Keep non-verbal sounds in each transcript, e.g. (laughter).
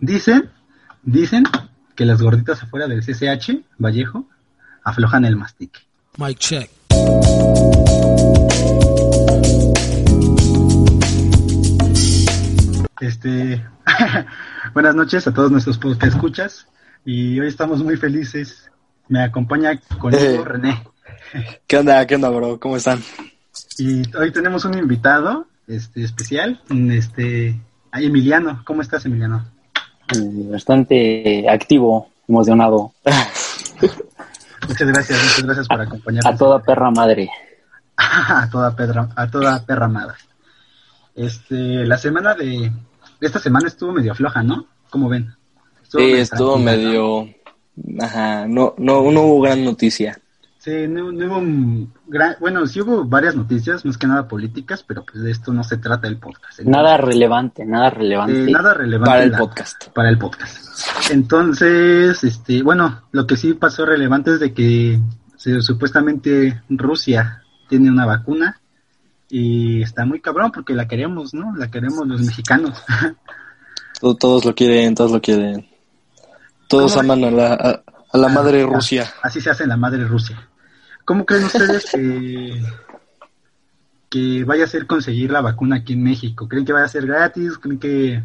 Dicen, dicen que las gorditas afuera del CCH, Vallejo, aflojan el mastique. Mike check. Este, (laughs) buenas noches a todos nuestros que escuchas y hoy estamos muy felices. Me acompaña conmigo Eh. René ¿Qué onda? ¿Qué onda, bro? ¿Cómo están? y hoy tenemos un invitado este especial, este Emiliano. ¿Cómo estás, Emiliano? Bastante activo, emocionado, (laughs) Muchas gracias, muchas gracias por acompañarnos. a toda perra madre. a toda pedra, a toda perra amada. Este, la semana de esta semana estuvo medio floja, ¿no? ¿Cómo ven? Sí, medio estuvo tranquila, ¿no? medio... Ajá, no, no, no hubo gran noticia. Sí, no, no hubo un gran, bueno, sí hubo varias noticias, más que nada políticas, pero pues de esto no se trata el podcast. Entonces, Nada relevante, nada eh, relevante. nada relevante Para el la- podcast. para el podcast. Entonces, este, bueno, lo que sí pasó relevante es de que se- supuestamente Rusia tiene una vacuna y está muy cabrón porque la queremos, ¿no? La queremos los mexicanos. (laughs) To- Todos lo quieren, todos lo quieren. Todos ¿Cómo aman a la, a, a la madre Rusia. Así se hace en la madre Rusia. ¿Cómo creen ustedes que, que vaya a ser conseguir la vacuna aquí en México? ¿Creen que vaya a ser gratis? ¿Creen que...?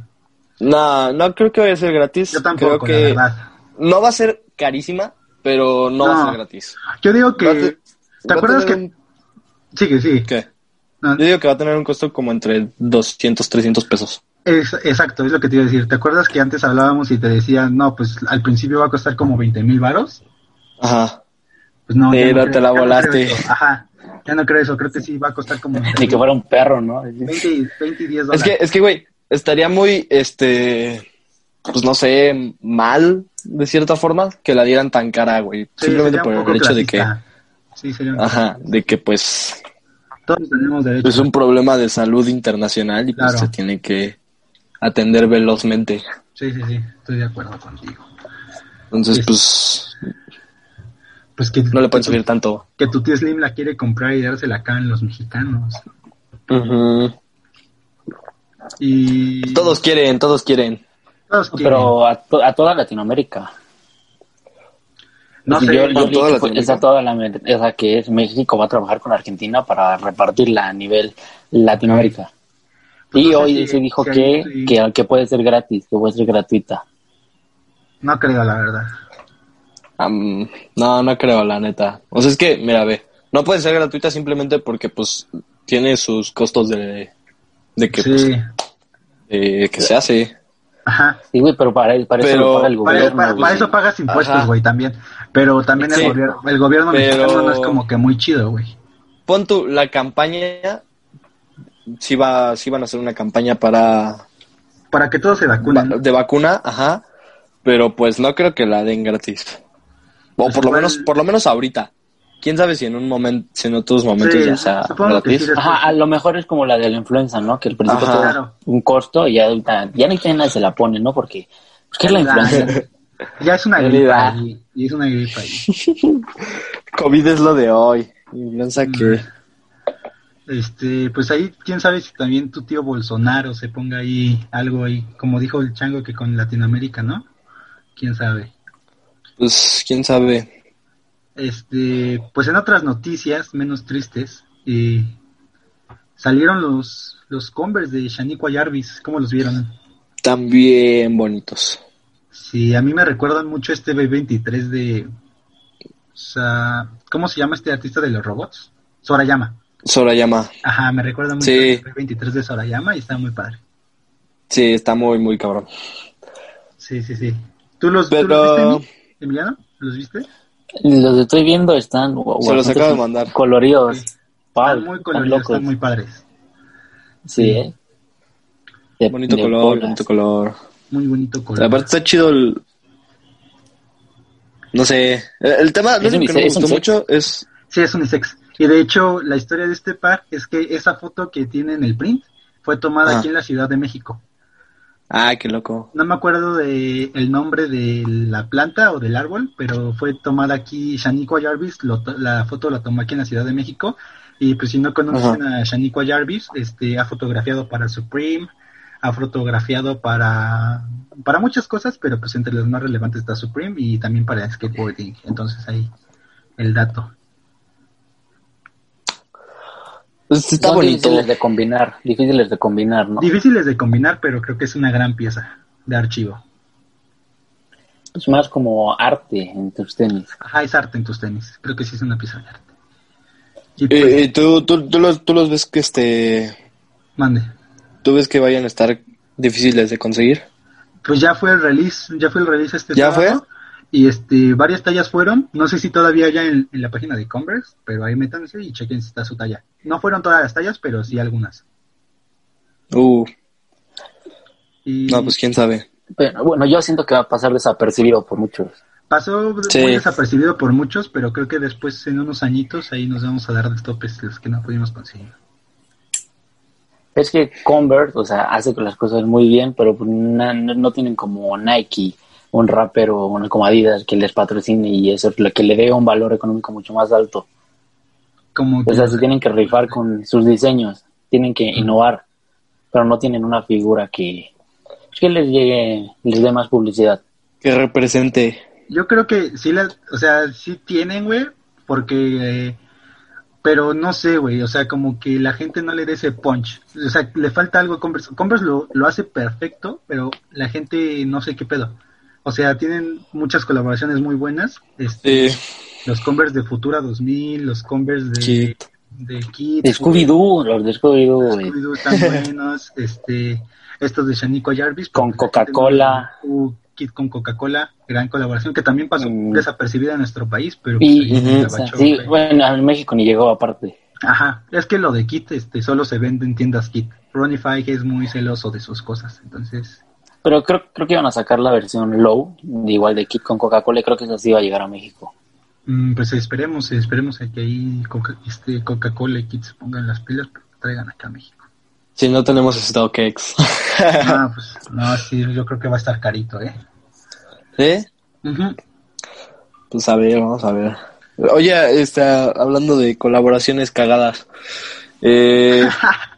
No, no creo que vaya a ser gratis. Yo tampoco, creo que la verdad. no va a ser carísima, pero no, va a ser gratis. Yo digo que... Te- ¿Te va a acuerdas que...? un- Sigue, sí. ¿Qué? No, Yo digo que va a tener un costo como entre 200, 300 pesos. es- exacto, es lo que te iba a decir. ¿Te acuerdas que antes hablábamos y te decían, no, pues al principio va a costar como 20 mil varos? Ajá. Pues no, ya Pero no te la no volaste. Ajá, ya no creo eso. Creo que sí va a costar como (laughs) Ni que fuera un perro, ¿no? 20, y- 20 y 10 Es dólares. que, es que, güey, estaría muy, este, pues no sé, mal, de cierta forma, que la dieran tan cara, güey. Sí, Simplemente por el hecho de que. Sí, sería un ajá, de que pues Todos tenemos derecho. es un problema de salud internacional y pues se tiene que atender velozmente. Sí, sí, sí, estoy de acuerdo contigo. Entonces, Sí. pues, Pues que, no le pueden subir tanto. que tu tío Slim la quiere comprar y dársela acá en los mexicanos. Y Todos quieren, todos quieren. todos quieren. Pero a, to- a toda Latinoamérica. no sé, yo, toda Latinoamérica. es a toda la, o sea, que es México va a trabajar con Argentina para repartirla a nivel Latinoamérica. Pues y no sé hoy si- se dijo si que, ahí- que, que puede ser gratis, que puede ser gratuita. no creo la verdad. Am, no, no creo, la neta. O sea, es que, mira, ve, no puede ser gratuita simplemente porque, pues, tiene sus costos de, de que, pues, eh, que se hace. ajá. Sí, güey, pero para, para eso Pero lo paga el gobierno. para- eso pagas impuestos, Ajá. güey, también. Pero también el gobierno, el gobierno Pero- mexicano no es como que muy chido, güey. Pon tu, la campaña, sí, va, sí van a hacer una campaña para, Para que todos se vacunen. de vacuna, ajá, pero pues no creo que la den gratis. O por lo menos, por lo menos ahorita. Quién sabe si en un momento, si en otros momentos Sí, ya sea gratis. sí, Ajá, a lo mejor es como la de la influenza, ¿no? Que al principio Ajá. Claro. un costo y ya ahorita, ya ni nadie se la pone, ¿no? Porque, pues, ¿qué es la influenza? (laughs) Ya es una Realidad. gripa y, es una gripa. (laughs) COVID es lo de hoy. Influenza que Este, pues ahí, quién sabe si también tu tío Bolsonaro se ponga ahí algo ahí, como dijo el chango que con Latinoamérica, ¿no? Quién sabe. Pues quién sabe. Este, pues en otras noticias menos tristes, eh, salieron los los Converse de Shaniqua Jarvis, ¿cómo los vieron? También bonitos. Sí, a mí me recuerdan mucho este B23 de, o sea, ¿cómo se llama este artista de los robots? Sorayama. Sorayama. Ajá, me recuerda mucho Sí. al B23 de Sorayama y está muy padre. Sí, está muy, muy cabrón. Sí, sí, sí. ¿Tú los, ¿tú Pero- los viste, Emi- Emiliano? ¿Los viste? Los estoy viendo están guau, Se los bastante acabo de mandar. coloridos. Sí. Están muy coloridos, están muy padres. Sí, ¿eh? De- Bonito de color, bolas. bonito color. Muy bonito color. Aparte está chido el... No sé. El, tema, lo Es único que no me unisex, es gustó unisex. mucho es... Sí, es unisex. Y de hecho, la historia de este par es que esa foto que tiene en el print fue tomada Ah. aquí en la Ciudad de México. Ay, qué loco. No me acuerdo de el nombre de la planta o del árbol, pero fue tomada aquí Shaniqua Jarvis, lo la foto la tomó aquí en la Ciudad de México. Y pues si no conocen a Shaniqua Jarvis, este ha fotografiado para Supreme, ha fotografiado para para muchas cosas, pero pues entre los más relevantes está Supreme y también para skateboarding. Entonces ahí el dato. Pues está Son bonito. difíciles de combinar, difíciles de combinar, ¿no? Difíciles de combinar, pero creo que es una gran pieza de archivo. Es más como arte en tus tenis. Ajá, es arte en tus tenis. Creo que sí es una pieza de arte. Y pues, Eh, eh, ¿tú, tú, tú los, tú los ves que este... mande. ¿Tú ves que vayan a estar difíciles de conseguir? Pues ya fue el release, ya fue el release este ¿Ya sábado, Y este, varias tallas fueron, no sé si todavía ya en, en la página de Converse, pero ahí métanse y chequen si está su talla. No fueron todas las tallas, pero sí algunas. Uh, Y no, pues quién sabe. Pero, bueno, yo siento que va a pasar desapercibido por muchos. pasó Sí. muy desapercibido por muchos, pero creo que después en unos añitos ahí nos vamos a dar de topes los que no pudimos conseguir. Es que Converse, o sea, hace las cosas muy bien, pero pues no, no tienen como Nike, un rapero, una como Adidas que les patrocine y eso es lo que le dé un valor económico mucho más alto. Como que O sea, se tienen que rifar con sus diseños, tienen que innovar, pero no tienen una figura que, que les llegue, les dé más publicidad. Que represente. Yo creo que sí, la, o sea, sí tienen, güey, porque, eh, pero no sé, güey, o sea, como que la gente no le dé ese punch. O sea, le falta algo a Converse. Converse lo, lo hace perfecto, pero la gente no sé qué pedo. O sea, tienen muchas colaboraciones muy buenas. Este, Sí. Los Converse de Futura 2000, los Converse de Kid. de Kid, De Scooby-Doo, los de Scooby-Doo, están buenos, (laughs) este, estos de Shanico Jarvis. Con Coca-Cola. Kid con Coca-Cola, gran colaboración que también pasó Mm. desapercibida en nuestro país, pero pues, bachó, sí, bueno, en México ni llegó aparte. Ajá, es que lo de Kit este, solo se vende en tiendas Kit. Ronnie Fike es muy celoso de sus cosas, entonces, Pero creo, creo que iban a sacar la versión low, igual de Kit con Coca-Cola, y creo que eso sí iba a llegar a México. mm, pues esperemos, esperemos a que ahí Coca- este, Coca-Cola y Kit se pongan las pilas, pero traigan acá a México. Si no tenemos StockX. Ah, (laughs) (laughs) pues, no, sí, yo creo que va a estar carito, ¿eh? ¿Sí? Ujú. Pues a ver, vamos a ver. Oye, está hablando de colaboraciones cagadas. Eh, (laughs)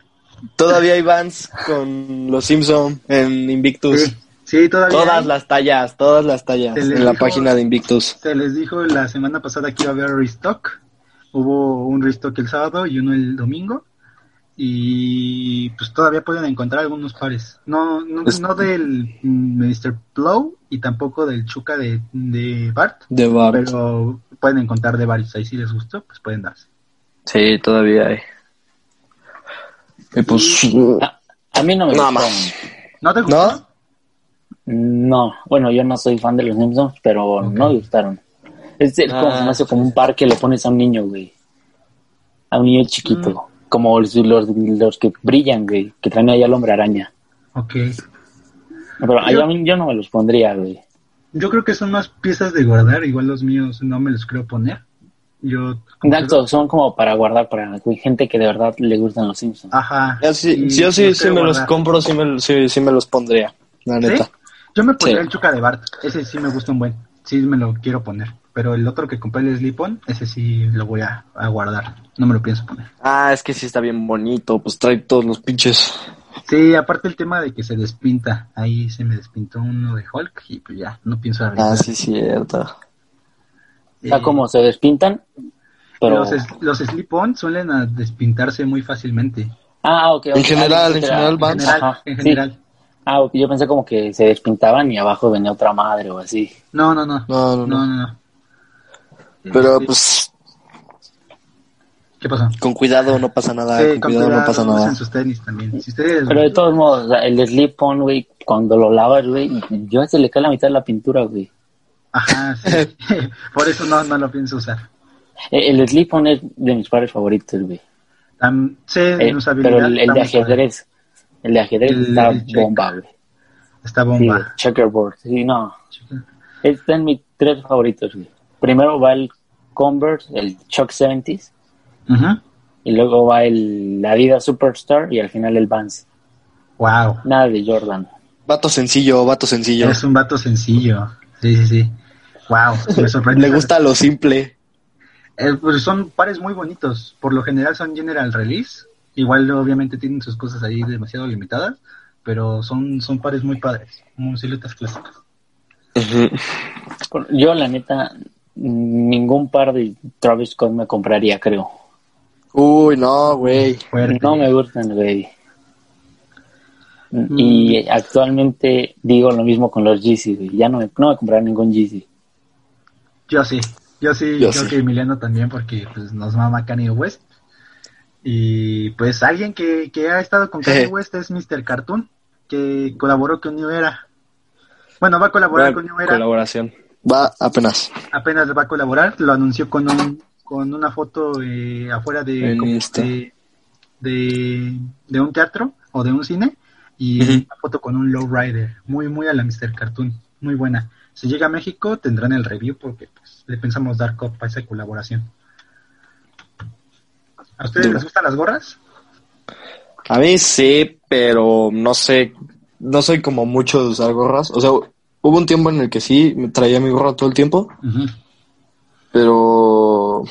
todavía hay bands con los Simpson en Invictus. Sí, sí, todavía. Todas hay. las tallas, todas las tallas en la página de Invictus. Se les dijo la semana pasada que iba a haber restock. Hubo un restock el sábado y uno el domingo. Y pues todavía pueden encontrar algunos pares. No, no, Es- no del Mr. Blow y tampoco del Chuca de, de Bart. De Bart. Pero pueden encontrar de varios. Ahí si les gustó, pues pueden darse. Sí, todavía hay. Y pues, A, a mí no me Nada gustó. más. ¿No te gustó? ¿no? No, bueno, yo no soy fan de los Simpsons, pero no me gustaron. Es el- como Ah, se me hace como un par que le pones a un niño, güey. A un niño chiquito. Como los, los, los que brillan, güey, que traen ahí al hombre araña. Ok. Pero yo, a mí, yo no me los pondría, güey. Yo creo que son más piezas de guardar. Igual los míos no me los creo poner. Yo. Exacto, son como para guardar para gente que de verdad le gustan los Simpsons. Ajá. Yo sí, y yo sí, sí me los compro, sí me, sí, sí me los pondría, la ¿Sí? neta. Yo me pondría Sí. el Chuca de Bart. Ese sí me gusta un buen. Sí me lo quiero poner. Pero el otro que compré, el Slip-On, ese sí lo voy a, a guardar. No me lo pienso poner. Ah, es que sí está bien bonito, pues trae todos los pinches. Sí, aparte el tema de que se despinta. Ahí se me despintó uno de Hulk y pues ya, no pienso arriesgar. Ah, sí, cierto. O sea, como se despintan, pero... Los, los Slip-On suelen a despintarse muy fácilmente. Ah, ok. ok. En general, Ah, en yo pensé que general, era- En general, Ajá, en sí. general. Ah, ok, yo pensé como que se despintaban y abajo venía otra madre o así. No, no, no. No, no, No, no. no. Pero Este, pues ¿Qué pasó? con cuidado no pasa nada, Sí, con cuidado no pasa usen nada. sus tenis también. Si ustedes... Pero de todos modos, el slip on, güey, cuando lo lavas, güey, yo se le cae la mitad de la pintura, güey. Ajá, sí. (laughs) Por eso no, no lo pienso usar. El, el slip on es de mis pares favoritos, güey. Tam- sé Eh, pero el, el de ajedrez, el de ajedrez El- está el bomba, güey. Está Sí, bomba. checkerboard, sí, no. Están mis tres favoritos, güey. Primero va el Converse, el Chuck 70s, Ujú. y luego va el Adidas Superstar y al final el Vans. Wow. Nada de Jordan. Vato sencillo, vato sencillo. Es un vato sencillo. Sí, sí, sí. Wow. Me sorprende. Le gusta lo simple. Eh, pues son pares muy bonitos. Por lo general son general release. Igual obviamente tienen sus cosas ahí demasiado limitadas. pero son, son pares muy padres, muy siluetas clásicas. Yo, la neta, ningún par de Travis Scott me compraría, creo. Uy, no, güey. No me gustan, güey. Y mm. actualmente digo lo mismo con los Yeezy, güey. Ya no me, no me compraré ningún Yeezy. Yo sí, yo sí, yo creo que Emiliano también, porque pues, nos mama Kanye West. Y pues alguien que, que ha estado con Kanye (laughs) West es Mr. Cartoon, que colaboró con New Era. Bueno, va a colaborar con New Era. Colaboración. Va apenas. Apenas va a colaborar, lo anunció con un con una foto eh, afuera de, de, de, un teatro o de un cine y una foto con un lowrider, muy muy a la Mr. Cartoon, muy buena. Si llega a México tendrán el review porque pues, le pensamos dar copa a esa colaboración. ¿A ustedes les gustan las gorras? A mí sí, pero no sé, no soy como mucho de usar gorras. O sea, hubo un tiempo en el que sí, me traía mi gorra todo el tiempo. Pero,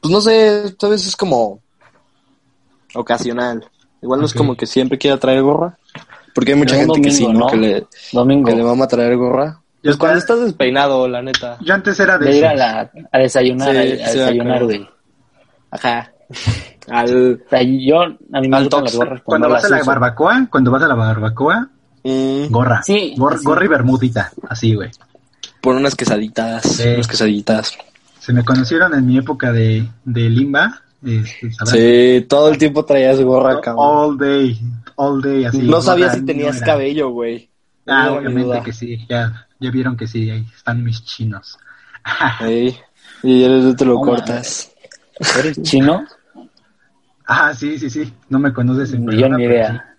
pues no sé, esta vez es como ocasional. Igual no es como que siempre quiera traer gorra. Porque hay mucha gente que sí, ¿no? Que le, domingo. que le va a traer gorra. Pues cuando estás despeinado, la neta. Yo antes era de, de ir a, la, a desayunar, a, desayunar, güey. Ajá. (laughs) Al, o sea, yo, a mí me gustan las gorras. Cuando vas a la barbacoa, cuando vas a la barbacoa, mm. gorra. Sí, Gorra y bermudita, así, güey. Por unas quesaditas, sí. unas quesaditas. Se me conocieron en mi época de, de limba. Este, sí, todo el tiempo traías gorra, cabrón. All day, all day, así. No sabía si tenías cabello, güey. Ah, obviamente que sí, ya, ya vieron que sí, ahí están mis chinos. (laughs) y ya te lo cortas. ¿Eres chino? Ah, sí, sí, sí, no me conoces en Yo ni idea.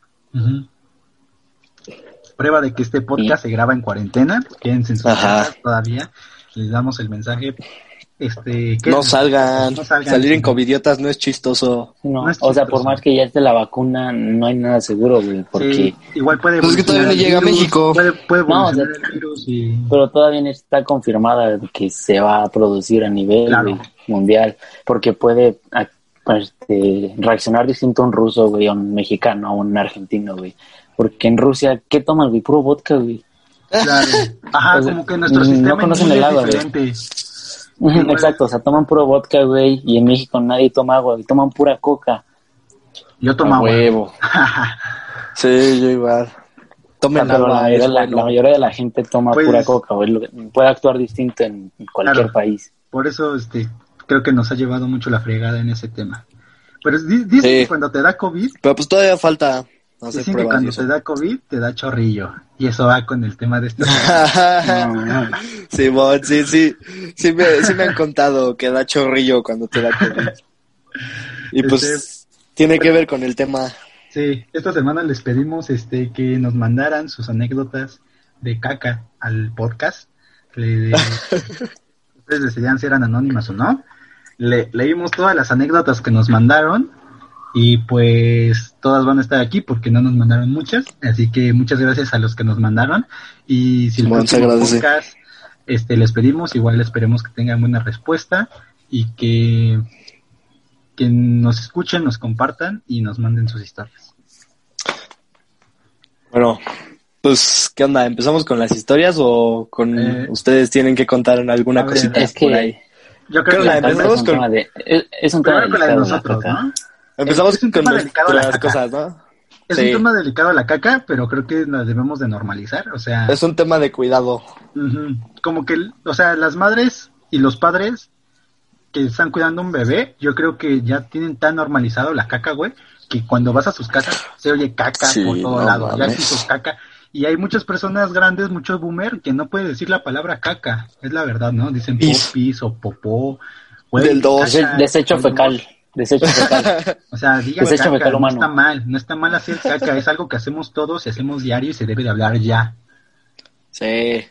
Prueba de que este podcast se graba en cuarentena, quédense en su casa todavía, les damos el mensaje este, no, salgan. Salir en covidiotas no es chistoso. No, o sea, por más que ya esté la vacuna, no hay nada seguro, güey. Porque. igual puede. Pues es que todavía no llega a México. Puede, puede no, Pero todavía no está confirmada que se va a producir a nivel mundial. Porque puede este, reaccionar distinto a un ruso, güey, a un mexicano, a un argentino, güey. Porque en Rusia, ¿qué toman, güey? Puro vodka, güey. Claro. (laughs) Ajá, como que nuestro sistema no conocen el agua, diferente. Exacto, o sea, toman puro vodka, güey, y en México nadie toma agua, y toman pura coca. Yo tomo agua. huevo. (laughs) sí, yo igual. Tomen agua. La, mayoría de la gente toma pues pura coca, güey. Puede actuar distinto en cualquier país. Por eso, este, creo que nos ha llevado mucho la fregada en ese tema. Pero dicen que cuando te da COVID... Pero pues todavía falta Dicen que cuando te da COVID te da chorrillo. Y eso va con el tema de este. (laughs) sí, sí, sí. Sí me, sí me han contado que da chorrillo cuando te da COVID. Y pues este, tiene que ver con el tema. Sí, esta semana les pedimos este que nos mandaran sus anécdotas de caca al podcast. Le, (laughs) ustedes decidían si eran anónimas o no. Le, leímos todas las anécdotas que nos mandaron y pues todas van a estar aquí porque no nos mandaron muchas. Así que muchas gracias a los que nos mandaron. Y si el próximo podcast este, les pedimos, igual esperemos que tengan buena respuesta y que, que nos escuchen, nos compartan y nos manden sus historias. Bueno, pues, ¿qué onda? ¿Empezamos con las historias o con eh, ustedes tienen que contar alguna cosita es que, por ahí? Yo creo que empezamos con... es, un tema de nosotros, ¿no? Empezamos con las cosas, ¿no? Es un tema delicado la caca, pero creo que la debemos de normalizar, o sea... Es un tema de cuidado. Como que, o sea, las madres y los padres que están cuidando un bebé, yo creo que ya tienen tan normalizado la caca, güey, que cuando vas a sus casas se oye caca por todo lado, ya sus caca. Y hay muchas personas grandes, muchos boomer, que no pueden decir la palabra caca, es la verdad, ¿no? Dicen popis o popó. Del dos. Desecho fecal. Desecho fecal. (laughs) o sea, diga caca, no está mal, no está mal hacer caca, es algo que hacemos todos y hacemos diario y se debe de hablar ya. Sí.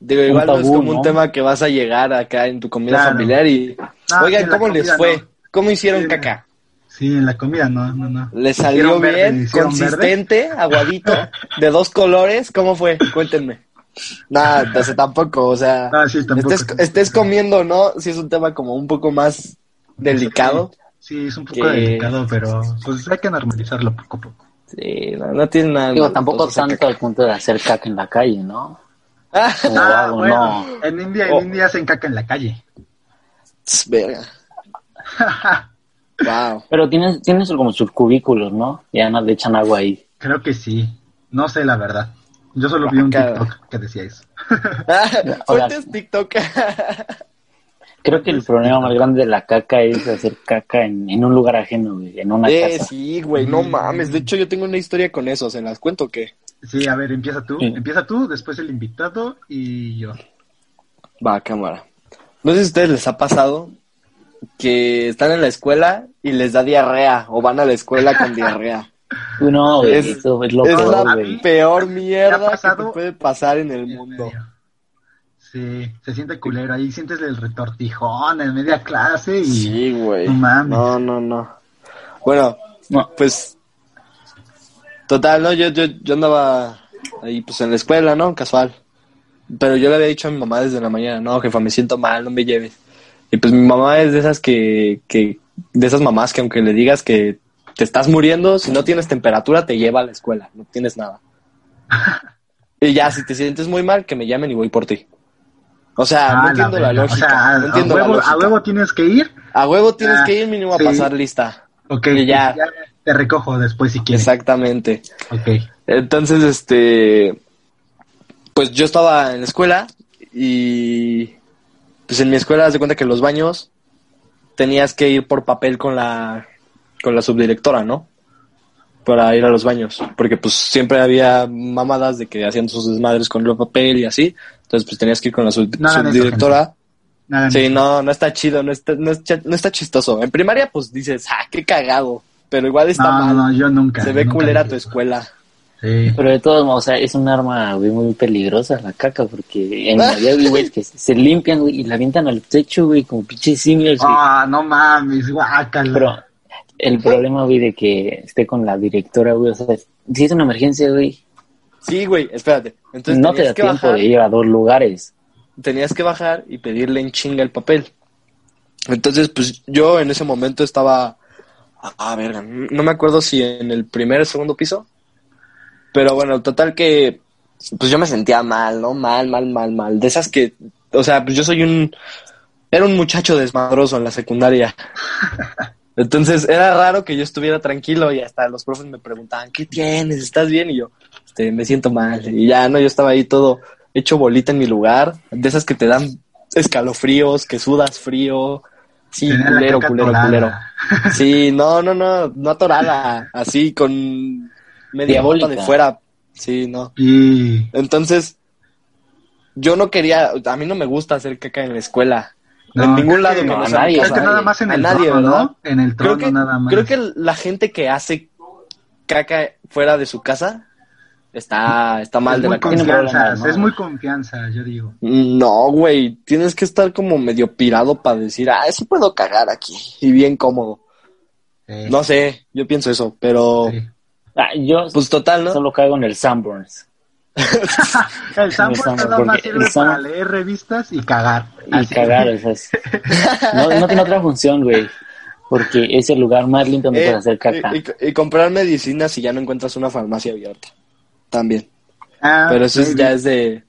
Digo, igual no es como un tema que vas a llegar acá en tu comida familiar y... Oigan, ¿cómo les fue? ¿Cómo hicieron caca? Sí, en la comida no, no, no. ¿Les salió bien? ¿Consistente? ¿Aguadito? ¿De dos colores? ¿Cómo fue? Cuéntenme. Nada, no, tampoco, o sea... sí, tampoco. Estés, estés comiendo, ¿no? Si es un tema como un poco más delicado. Sí, es un poco delicado, pero pues hay que normalizarlo poco a poco. Sí, no, no tiene nada. Digo, tampoco tanto al punto de hacer caca en la calle, ¿no? Ah, Ah, bueno, no. en India, en Oh. India hacen caca en la calle. verga. (laughs) Wow. Pero tienes, tienes como sus cubículos, ¿no? Ya no le echan agua ahí. Creo que sí. No sé la verdad. Yo solo vi un. TikTok que decía eso. (laughs) Fuentes TikTok. (laughs) Creo que el problema más grande de la caca es hacer caca en, en un lugar ajeno, güey, en una Eh, casa. sí, güey, no mames. De hecho, yo tengo una historia con eso. ¿Se las cuento o qué? Sí, a ver, empieza tú. Sí. Empieza tú, después el invitado y yo. Va, cámara. No sé si a ustedes les ha pasado que están en la escuela y les da diarrea o van a la escuela con (laughs) diarrea. No, güey, Es- eso es lo es peor, la güey. peor ¿Te mierda ha pasado? que te puede pasar en el mundo. medio. Sí, se siente culero. Ahí sientes el retortijón en media clase y... Sí, güey. No mames. No, no, no. Bueno, No. pues total, ¿no? Yo, yo, yo andaba ahí pues en la escuela, ¿no? Casual. Pero yo le había dicho a mi mamá desde la mañana, no, jefa, me siento mal, no me lleves. Y pues mi mamá es de esas que, que, de esas mamás que aunque le digas que te estás muriendo, si no tienes temperatura, te lleva a la escuela, no tienes nada. (laughs) y ya, si te sientes muy mal, que me llamen y voy por ti. O sea, Ah, no la entiendo la, lógica. O sea, no a, entiendo la huevo, a lógica. huevo tienes que ir. A huevo tienes Ah, que ir mínimo sí. a pasar lista. Ok, Y ya. te recojo después si quieres. Exactamente. Ok. Entonces, este, pues yo estaba en la escuela y pues en mi escuela haz de cuenta que los baños tenías que ir por papel con la con la subdirectora, ¿no? Para ir a los baños, porque pues siempre había mamadas de que hacían sus desmadres con el papel y así, entonces pues tenías que ir con la sub- subdirectora. Nada, Sí, no, no está chido, no está, no, está, no está chistoso. En primaria, pues dices, ah, qué cagado. Pero igual está no, mal. no, yo nunca. Se ve nunca culera tu escuela. Sí. Pero de todos modos, o sea, es un arma, güey, muy peligrosa la caca, porque en realidad, güey, que se se limpian, güey, y la avientan al techo, güey, como pinches simios, güey. Ah, no mames, guácala. Pero el problema, güey, de que esté con la directora, güey, o sea, si es una emergencia, güey, Sí, güey, espérate. Entonces no te da que tiempo bajar, de ir a dos lugares. tenías que bajar y pedirle en chinga el papel. Entonces, pues yo en ese momento estaba, ah, verga, no me acuerdo si en el primer o segundo piso, pero bueno, total que, pues yo me sentía mal, ¿no? Mal, mal, mal, mal. De esas que, o sea, pues yo soy un, era un muchacho desmadroso en la secundaria. (laughs) Entonces era raro que yo estuviera tranquilo y hasta los profes me preguntaban, ¿qué tienes? ¿Estás bien? Y yo, este, me siento mal. Y ya, no, yo estaba ahí todo hecho bolita en mi lugar, de esas que te dan escalofríos, que sudas frío. Sí, culero, culero, atorada. culero. (laughs) Sí, no, no, no, no atorada, así con media bota de fuera. Sí, no. Y... Entonces, yo no quería, a mí no me gusta hacer caca en la escuela. No, en ningún lado que- que no, no a sea nadie, Creo que nada más en A el nadie, trono. En el Creo trono que, nada más. creo que la gente que hace caca fuera de su casa está, está mal es de muy la confianza, es muy confianza, yo digo. No, güey, tienes que estar como medio pirado para decir, ah, sí puedo cagar aquí y bien cómodo. Sí, No sé, yo pienso eso, pero sí. Ah, yo pues total, ¿no? solo cago en el Sanborns. (laughs) El Sanborns nada más sirve San- para leer revistas y cagar. Y Así. cagar, o sea, es- (laughs) no, no tiene otra función, güey. Porque es el lugar más limpio donde Eh, puedes hacer caca. y, y- y comprar medicinas si ya no encuentras una farmacia abierta. También. Ah, Pero eso es- ya es de,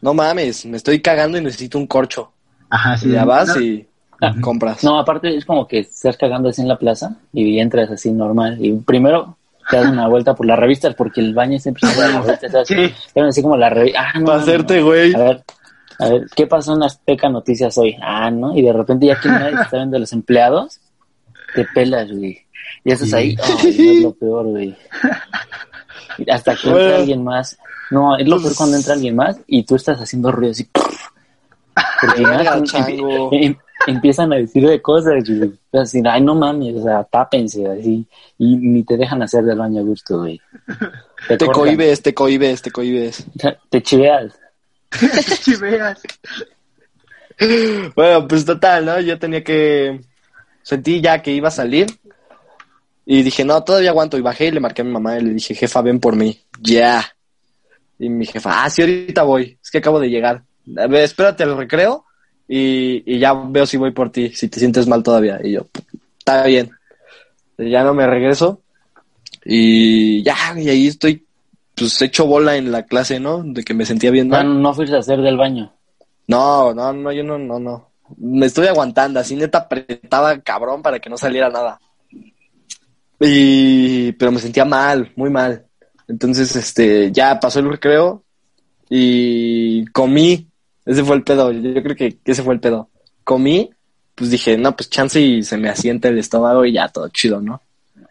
no mames, me estoy cagando y necesito un corcho. Ajá, sí. y ya vas No, y Ah, compras. No, aparte es como que estás cagando así en la plaza y entras así normal. Y primero te das una vuelta por las revistas porque el baño siempre se da vuelta. Sí. Así como la revista. Ah, no. Para no, hacerte, no. güey. A ver, a ver, ¿qué pasó en las Azteca Noticias hoy? Ah, ¿no? Y de repente ya que nadie está viendo los empleados, te pelas, güey. Y estás Sí. ahí, ay, no es lo peor, güey. (laughs) Hasta que entra alguien más. No, es lo peor Pues- cuando entra alguien más y tú estás haciendo ruido así. Porque em- (laughs) em- empiezan a decir de cosas, güey. Así, ay, no mames, o sea, tápense, así. Y ni te dejan hacer del baño a gusto, güey. Te cohibes, te cohibes, te cohibes. Te chiveas. (laughs) chiveas. Bueno, pues total, ¿no? Yo tenía que... Sentí ya que iba a salir. Y dije, no, todavía aguanto. Y bajé y le marqué a mi mamá y le dije, jefa, ven por mí. Ya. Y mi jefa, ah, sí, ahorita voy. Es que acabo de llegar. A ver, espérate al recreo y, y ya veo si voy por ti, si te sientes mal todavía. Y yo, está bien. Y ya no me regreso. Y ya, y ahí estoy, pues hecho bola en la clase, ¿no? De que me sentía bien No, mal. no fuiste a hacer del baño. No, no, no, yo no, no, no. Me estoy aguantando, así neta apretaba cabrón para que no saliera nada. Y, pero me sentía mal, muy mal. Entonces, este, ya pasó el recreo y comí. Ese fue el pedo. Yo creo que ese fue el pedo. Comí, pues dije, no, pues chance y se me asienta el estómago y ya todo chido, ¿no?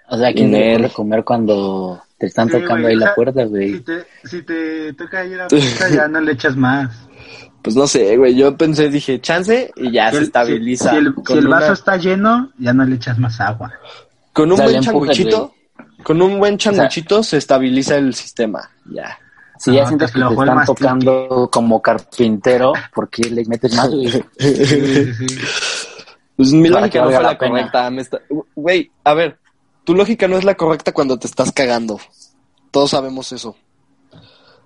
O sea, ¿quién Nel. puede comer cuando te están Sí, tocando güey, ahí la puerta, Si güey? te, si te toca ir a (laughs) la puerta, ya no le echas más. Pues no sé, güey. Yo pensé, dije, chance y ya Si se el- estabiliza. Si, si el, si el vaso una- está lleno, ya no le echas más agua. Con un buen changuchito, con un buen changuchito se estabiliza el sistema. Ya. Si ya No, sientes te que te están tocando como carpintero, ¿por qué le metes más, güey? Sí, sí, sí. Pues mi Para lógica que no fue la correcta. me está- Güey, a ver, tu lógica no es la correcta cuando te estás cagando. Todos sabemos eso.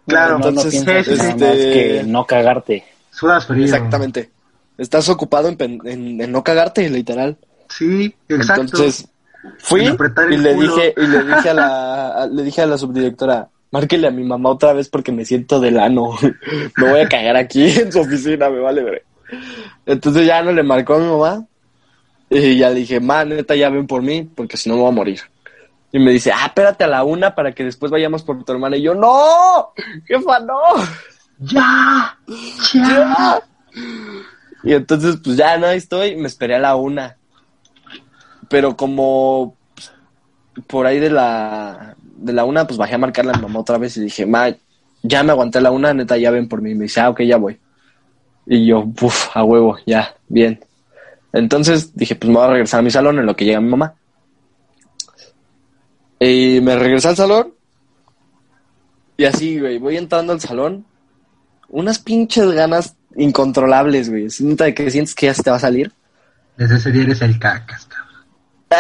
Claro, no, no entonces, nada este- más que no cagarte. Sudas frío. Exactamente. Estás ocupado en, en- en no cagarte, literal. Sí, exacto. Entonces, fui y le culo. dije, y le dije a la, a- (laughs) le dije a la subdirectora, márquele a mi mamá otra vez porque me siento del ano. (laughs) Me voy a cagar aquí (laughs) en su oficina, me vale ver. Entonces ya no le marcó a mi mamá. Y ya le dije, ma, neta, ya ven por mí, porque si no me voy a morir. Y me dice, ah, espérate a la una para que después vayamos por tu hermana. Y yo, no, jefa, no. ¡Ya! ¡Ya! ¡Ya! Y entonces, pues ya no ahí estoy, me esperé a la una. Pero como por ahí de la, de la una, pues bajé a marcarle a mi mamá otra vez y dije, ma, ya me aguanté la una, neta, ya ven por mí. Me dice, ah, ok, ya voy. Y yo, puf, a huevo, ya, bien. Entonces dije, pues me voy a regresar a mi salón en lo que llega mi mamá. Y me regresé al salón. Y así, güey, voy entrando al salón. Unas pinches ganas incontrolables, güey. De que sientes que ya se te va a salir. Desde ese día eres el cacas, cabrón.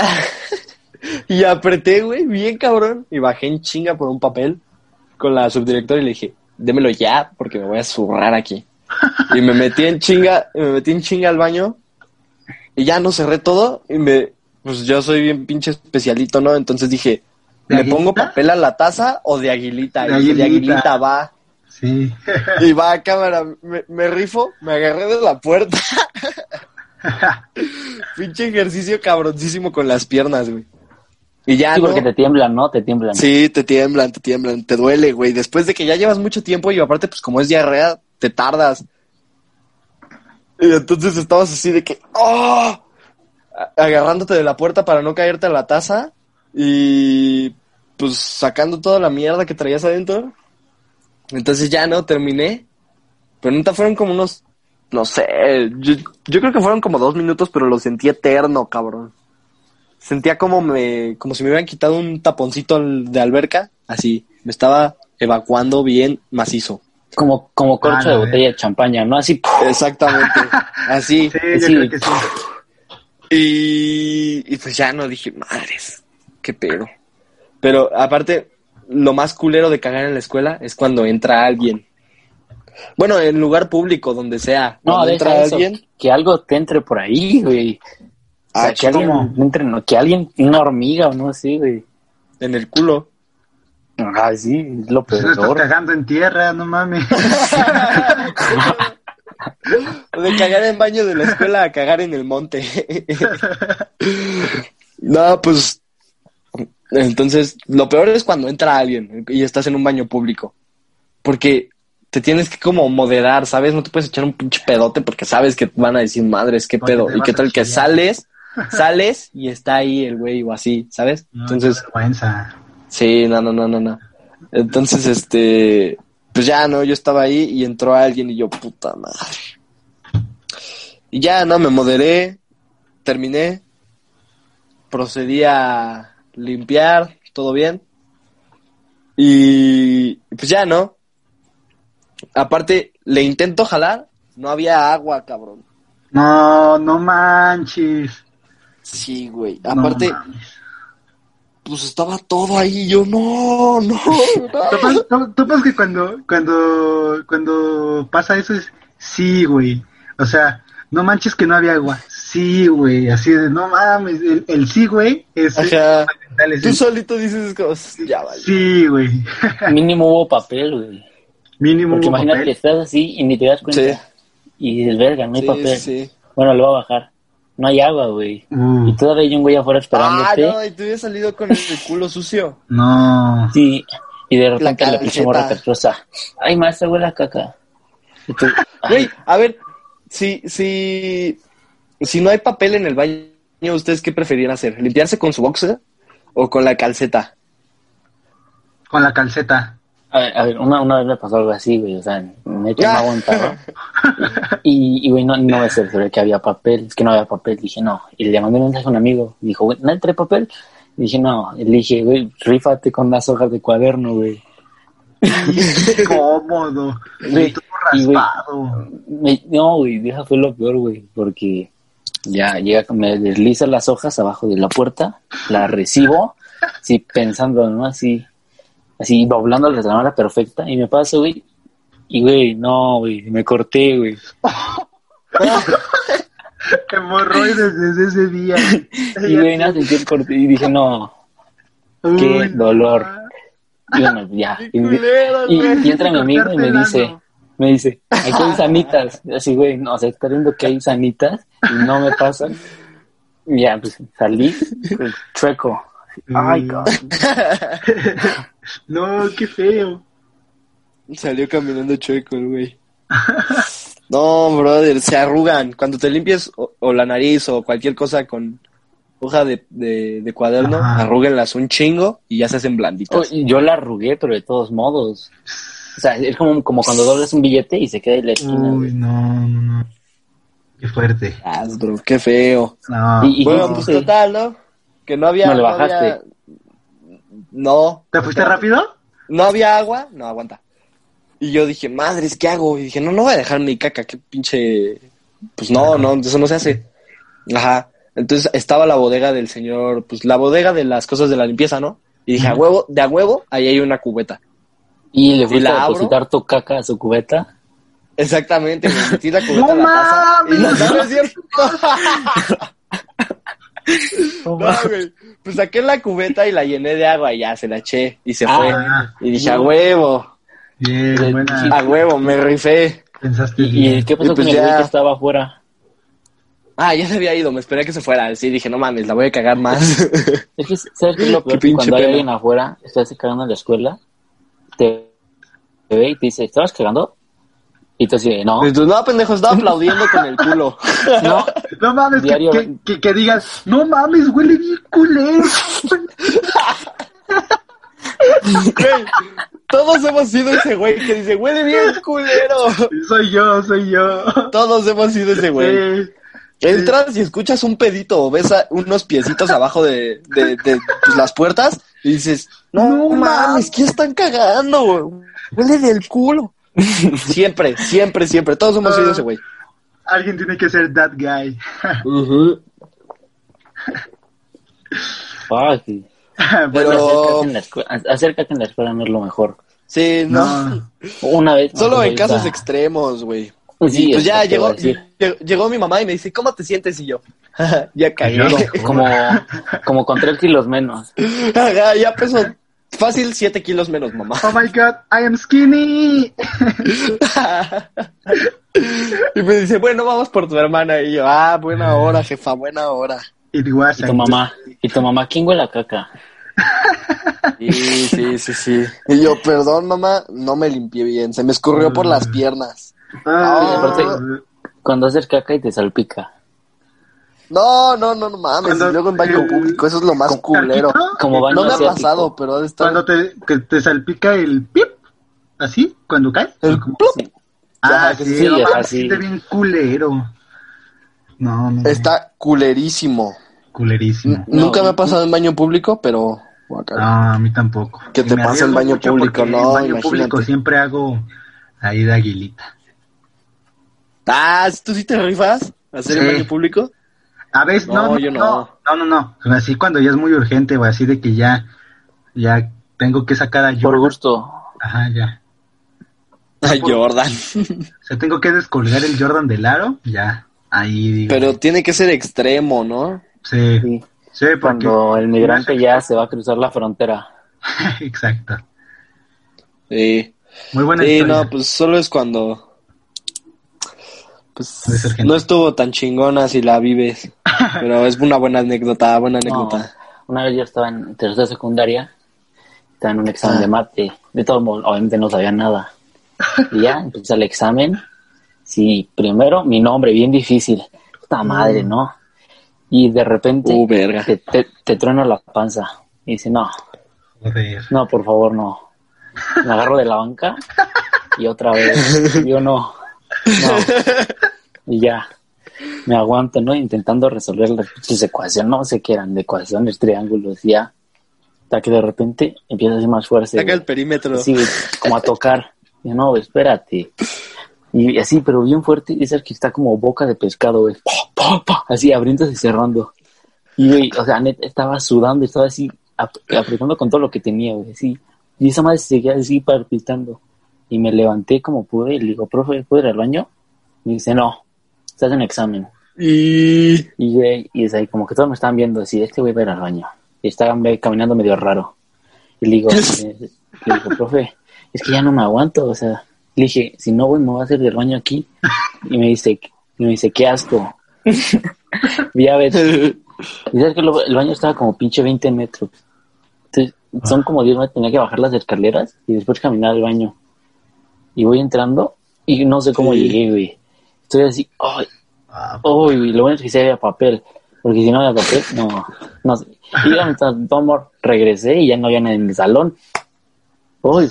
(laughs) y apreté, güey, bien cabrón. Y bajé en chinga por un papel con la subdirectora y le dije, démelo ya, porque me voy a zurrar aquí. y me metí en chinga, me metí en chinga al baño. Y ya no cerré todo. Y me, pues yo soy bien pinche especialito, ¿no? Entonces dije, ¿De ¿le pongo aguilita? papel a la taza o de aguilita? De y dije, de aguilita. aguilita va. Sí. Y va a cámara, me, me rifo, me agarré de la puerta. (laughs) (laughs) Pinche ejercicio cabroncísimo con las piernas, güey. Y ya, Sí, ¿no? porque te tiemblan, ¿no? Te tiemblan. Sí, te tiemblan, te tiemblan, te duele, güey. Después de que ya llevas mucho tiempo y aparte, pues como es diarrea, te tardas. Y entonces estabas así de que, ¡oh! Agarrándote de la puerta para no caerte a la taza y pues sacando toda la mierda que traías adentro. Entonces ya no, terminé. Pero neta fueron como unos, no sé, yo, yo creo que fueron como dos minutos, pero lo sentí eterno, cabrón. Sentía como me, como si me hubieran quitado un taponcito de alberca, así, me estaba evacuando bien macizo. Como, como corcho Ah, de la botella de champaña, ¿no? Así. Exactamente, (laughs) así. Sí, yo Sí. creo que sí. Y, y pues ya no dije, madres, qué pedo. Pero aparte, lo más culero de cagar en la escuela es cuando entra alguien. Bueno, en lugar público, donde sea. No, deja entra eso. alguien. Que algo te entre por ahí, güey. O sea, Ah, que alguien entre, no, que alguien, una hormiga o no sé, güey. En el culo. Ah, sí, es lo Pues peor. cagando en tierra, no mames. (laughs) De cagar en baño de la escuela a cagar en el monte. (laughs) no, pues. Entonces, lo peor es cuando entra alguien y estás en un baño público. Porque te tienes que como moderar, ¿sabes? No te puedes echar un pinche pedote porque sabes que van a decir, madres, qué pedo. Y qué tal que sales, (laughs) sales y está ahí el güey o así, ¿sabes? No, Entonces, vergüenza. Sí, no, no, no, no, no. Entonces, este, pues ya, ¿no? Yo estaba ahí y entró alguien y yo, puta madre. Y ya, ¿no? Me moderé, terminé, procedí a limpiar, todo bien. Y pues ya, ¿no? Aparte, le intento jalar, no había agua, cabrón. No, no manches. Sí, güey. Aparte, pues estaba todo ahí yo, no, no, no. ¿Topas, to- topas que cuando, cuando, cuando pasa eso es sí, güey? O sea, no manches que no había agua. Sí, güey, así de, no mames, el, el sí, güey, es... Ajá. es Tú solito dices cosas. Ya vale. Sí, güey. (laughs) Mínimo hubo papel, güey. Mínimo Porque imagínate, papel. estás así y ni te das cuenta. Sí. Y dices, verga, no hay Sí, papel. sí, sí. Bueno, lo voy a bajar. No hay agua, güey. Uh, Y todavía hay un güey afuera Ah, esperándote. no, y tú habías salido con el culo sucio. no. Sí. Y de repente la, pinche morra castrosa. Ay, maestra, huele a caca. Tú, (laughs) Güey, a ver, si, si, si no hay papel en el baño, ¿ustedes qué preferían hacer? ¿Limpiarse con su boxer o con la calceta? Con la calceta. A ver, a ver, una, una vez me pasó algo así, güey. O sea, Ah. no aguantaba. Y, y, güey, no, no me cercioré que había papel. Es que no había papel. Dije, no. Y le mandé un mensaje a un amigo. Dijo, güey, ¿no trae papel? Y dije, no. Le dije, güey, rífate con las hojas de cuaderno, güey. (laughs) Cómodo. Güey, Y güey, raspado. Me- no, güey, deja fue lo peor, güey, porque ya llega, me desliza las hojas abajo de la puerta, las recibo, así pensando, ¿no? Así, así doblando la manera perfecta, y me paso, güey, y güey, no, güey, me corté, güey. (laughs) Hemorroides desde ese día. (laughs) Y güey, nada, sentí el corte, y dije, no, Uy, qué dolor. y bueno, ya. Y, entra mi amigo y me dice, me dice, aquí hay sanitas. Así, güey, no, o sea, está viendo que hay sanitas y no me pasan. Y ya, pues salí, pues, chueco. Ay, Uy. (laughs) No, qué feo. Salió caminando chueco el güey. No, brother, se arrugan. Cuando te limpies o, o la nariz o cualquier cosa con hoja de, de, de cuaderno, Ajá. arrúguenlas un chingo y ya se hacen blanditas. Oh, Yo la arrugué, pero de todos modos. O sea, es como, como cuando doblas un billete y se queda en la esquina. Uy, güey. no, no, no. Qué fuerte. Ah, bro, qué feo. No. Y- y- bueno, no, pues sí. total, ¿no? Que no había... No le no había-. No. ¿Te fuiste rápido? No había agua, no aguanta. Y yo dije, madres, ¿qué hago? Y dije, no, no voy a dejar mi caca, qué pinche. Pues no, no, eso no se hace. Ajá. Entonces estaba la bodega del señor, pues la bodega de las cosas de la limpieza, ¿no? Y dije, a huevo, de a huevo, ahí hay una cubeta. Y le fuiste la a abro. depositar tu caca a su cubeta. Exactamente, me metí la (laughs) cubeta ¡No a la taza. Y mames! no, no es cierto. (laughs) (laughs) No, güey. Pues saqué la cubeta y la llené de agua y ya se la eché y se Ah. fue. Y dije, a huevo, Bien, buena. a huevo, me rifé. Pensaste ¿Y, bien. qué pasó Y pues con el güey ya. que estaba afuera? Ah, ya se había ido, me esperé a que se fuera. Sí, dije, no mames, la voy a cagar más. (laughs) Es que, ¿sabes qué es lo peor? Que pinche cuando hay alguien afuera, estás cagando en la escuela, te, te ve y te dice, ¿estabas cagando? Y tú así, no, Y tú, no, pendejo, estaba aplaudiendo con el culo. (laughs) no, No mames, que, Diario- que, que, que digas, no mames, huele bien culero. Güey, todos hemos sido ese güey que dice, huele bien culero. soy yo, soy yo. Todos hemos sido ese güey. Sí. Entras y escuchas un pedito o ves a unos piecitos abajo de, de, de, pues, las puertas y dices, no, No mames, ¿qué están cagando? güey? Huele del culo. Siempre, siempre, siempre. Todos hemos sido ese güey. Alguien tiene que ser that guy. Ah, (laughs) sí. Pero- Acércate en la escuela, acércate en la escuela no es lo mejor. Sí, no. No. Una vez. Solo en casos extremos, güey. Sí, Y pues es ya llegó, llegó, llegó mi mamá y me dice, ¿cómo te sientes? Y yo, (laughs) ya. Yo. (laughs) Como, como con tres kilos menos. Ajá, ya pesó fácil 7 kilos menos, mamá. Oh my god, I am skinny. (laughs) y me dice, bueno, vamos por tu hermana. Y yo, ah, buena hora, jefa, buena hora. It was Y tu mamá, y tu mamá, ¿quién huele a caca? Sí, sí, sí, sí. Y yo, perdón, mamá, no me limpié bien. Se me escurrió por las piernas. Ah, aparte- Cuando haces caca y te salpica. No, no, no, no mames. Cuando- y luego en baño eh, público, eso es lo más ¿Con culero. Como baño No me ha asiático. pasado, pero ha de estar... Cuando te, que te salpica el pip, así, cuando cae. El Como-. Sí. Ah, sí, sí, no mames, sí. siente bien culero. No, no. Está culerísimo. culerísimo. N- Nunca me ha pasado en baño público, pero... No, a mí tampoco. Que te me pase en baño público, no, En baño imagínate. público siempre hago ahí de aguilita. Ah, ¿tú sí te rifas? ¿Hacer en Sí. baño público? A veces, no, No, no, yo no, no. no, no, no. Así cuando ya es muy urgente, o así de que ya, ya tengo que sacar a Por Jordan. gusto. Ajá, ya. Ay, Jordan. O sea, tengo que descolgar el Jordan del aro, ya. ahí digo, Pero tiene que ser extremo, ¿no? sí, Sí. sí, porque Cuando el migrante ya se va a cruzar la frontera. (laughs) exacto. Sí. Muy buena Sí, historia. no, pues solo es cuando. Pues no estuvo tan chingona si la vives. (laughs) Pero es una buena anécdota, buena No, anécdota. una vez yo estaba en tercera secundaria, estaba en un examen Ah. de mate. De todos modos, obviamente no sabía nada. Y ya empecé el examen. Sí, primero mi nombre, bien difícil. Puta madre, ¿no? Y de repente Uh, verga. te, te, te truena la panza. Y dice, no, Joder. no, por favor, no. Me agarro de la banca y otra vez. Yo no. No. (laughs) Y ya. Me aguanto, ¿no? Intentando resolver las ecuaciones. No sé qué eran, de ecuaciones, triángulos, ya. Hasta que de repente empieza a hacer más fuerza. Saca el perímetro. Como a tocar. Y yo, no, espérate. Y así, pero bien fuerte. Y es el que está como boca de pescado, güey. Así, abriéndose y cerrando. Y, güey, o sea, neta, estaba sudando, estaba así, ap- apretando con todo lo que tenía, güey, así. Y esa madre seguía así palpitando. Y me levanté como pude y le digo, profe, ¿puedo ir al baño? Y dice, no, estás en examen. Y. Y, y es ahí como que todos me estaban viendo así, este güey va a ir al baño. Y estaban caminando medio raro. Y le digo, (laughs) eh, le digo, profe, es que ya no me aguanto, o sea, le dije, si no voy me voy a hacer del baño aquí. Y me dice, y me dice, qué asco. (laughs) ya ves, y sabes que lo- el baño estaba como pinche 20 metros. Entonces, son como 10 metros, tenía que bajar las escaleras y después caminar al baño. Y voy entrando y no sé cómo Sí. llegué, güey. Estoy así, ay, Ah, Uy, lo bueno es que sí había papel, porque si no había papel, no, no sé. Y ya amor, regresé y ya no había nadie en el salón. Uy,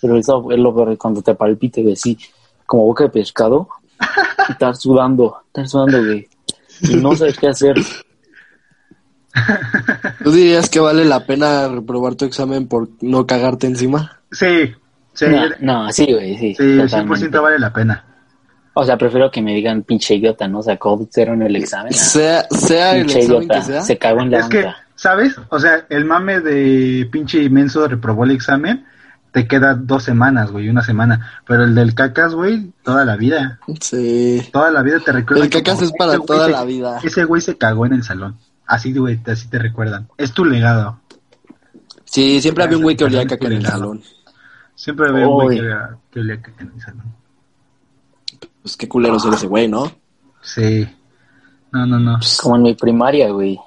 pero eso es lo peor, cuando te palpite, güey, así, como boca de pescado, y estar sudando, estar sudando, güey, y no sabes qué hacer. ¿Tú dirías que vale la pena reprobar tu examen por no cagarte encima? sí, sí, No, no, sí, güey, sí. sí, totalmente. 100% vale la pena. O sea, prefiero que me digan pinche idiota, ¿no? Sacó cero en el examen. Sea, sea el pinche examen idiota, que sea. se cagó en la Es que. ¿sabes? O sea, el mame de pinche inmenso reprobó el examen, te queda dos semanas, güey, una semana. Pero el del cacas, güey, toda la vida. Sí. Toda la vida te recuerdan. El cacas como, es para "Ese güey toda se- la vida". Ese güey se cagó en el salón. Así, güey, te- así te recuerdan. Es tu legado. Sí, siempre había un güey que olía caca en el salón. Siempre veo un güey que, que olía caca en el salón. Pues qué culero ser ese güey, ¿no? Sí. No, no, no. Como en mi primaria, güey.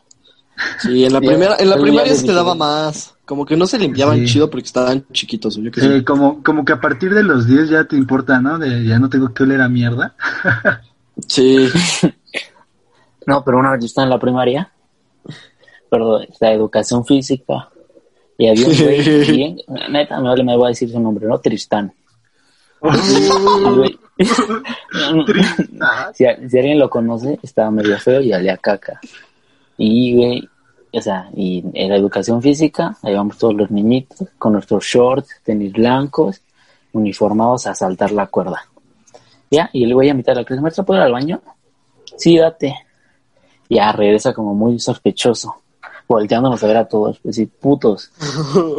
Sí, en la Sí, primera, en la primaria se te daba más. Como que no se limpiaban Sí. chido porque estaban chiquitos, yo Sí, sé. como, como que a partir de los 10 ya te importa, ¿no? De ya no tengo que oler a mierda. Sí. (laughs) No, pero una vez yo estaba en la primaria, perdón, la educación física, y había un güey (laughs) bien, neta, me vale, me voy a decir su nombre, ¿no? (laughs) (laughs) Tristán. Si, a- si alguien lo conoce, estaba medio feo y olía caca. Y, güey, o sea, y en la educación física, ahí vamos todos los niñitos con nuestros shorts, tenis blancos, uniformados a saltar la cuerda. Ya, y el güey a mitad de la clase, maestra, ¿puedo ir al baño? Sí, date. Ya regresa como muy sospechoso, volteándonos a ver a todos, pues sí, putos.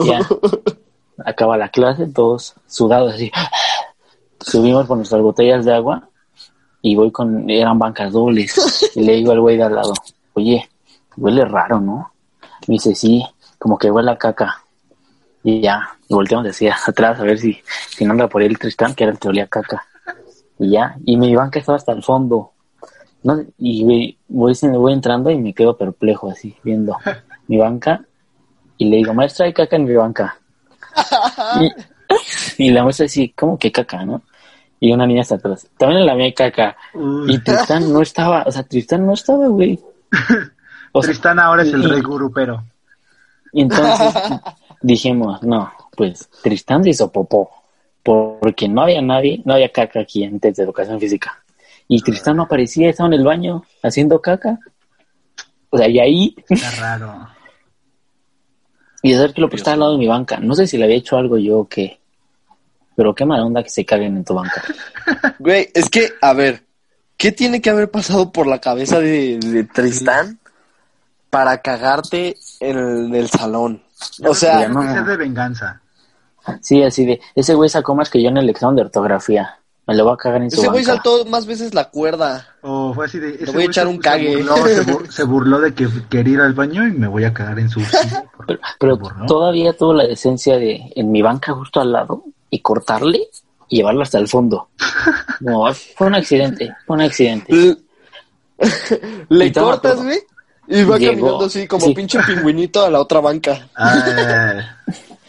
Ya, (laughs) acaba la clase, todos sudados así. Subimos con nuestras botellas de agua y voy con, eran bancas dobles. Y le digo al güey de al lado, oye, huele raro, ¿no? Me dice, sí, como que huele a caca. Y ya, y volteamos hacia atrás a ver si, si no anda por ahí el Tristán, que era el que olía a caca. Y ya, y mi banca estaba hasta el fondo. ¿No? Y voy, voy entrando y me quedo perplejo así, viendo (laughs) mi banca. Y le digo, maestra, hay caca en mi banca. (laughs) Y, (laughs) y la maestra dice, ¿cómo que caca, no? Y una niña está atrás. También en la mía hay caca. Y Tristán no estaba, o sea, Tristán no estaba, güey. O sea, Tristán ahora es el y- rey gurupero. y entonces dijimos, no, pues Tristán se hizo popó, porque no había nadie, no había caca aquí en test de educación física. Y Tristán no aparecía, estaba en el baño haciendo caca. O sea, y ahí, Está (laughs) raro. y es ver que lo que estaba al lado de mi banca. No sé si le había hecho algo yo o qué, pero qué mala onda que se caguen en tu banca. (laughs) Güey, es que, a ver, ¿qué tiene que haber pasado por la cabeza de, de Tristán para cagarte en el salón? O sea, Ya no. De venganza. Sí, así de, ese güey sacó más que yo en el examen de ortografía. Me lo voy a cagar en su Ese güey saltó más veces la cuerda. O fue así de... ese voy a echar se- un cague. Se burló, se bur- (laughs) se burló de que quería ir al baño y me voy a cagar en su... (laughs) Pero, pero todavía tuvo la decencia de en mi banca justo al lado y cortarle y llevarlo hasta el fondo. (laughs) No, fue un accidente, fue un accidente. Le, le cortas, güey. Y va Llegó, caminando así como sí. pinche pingüinito a la otra banca. Ah,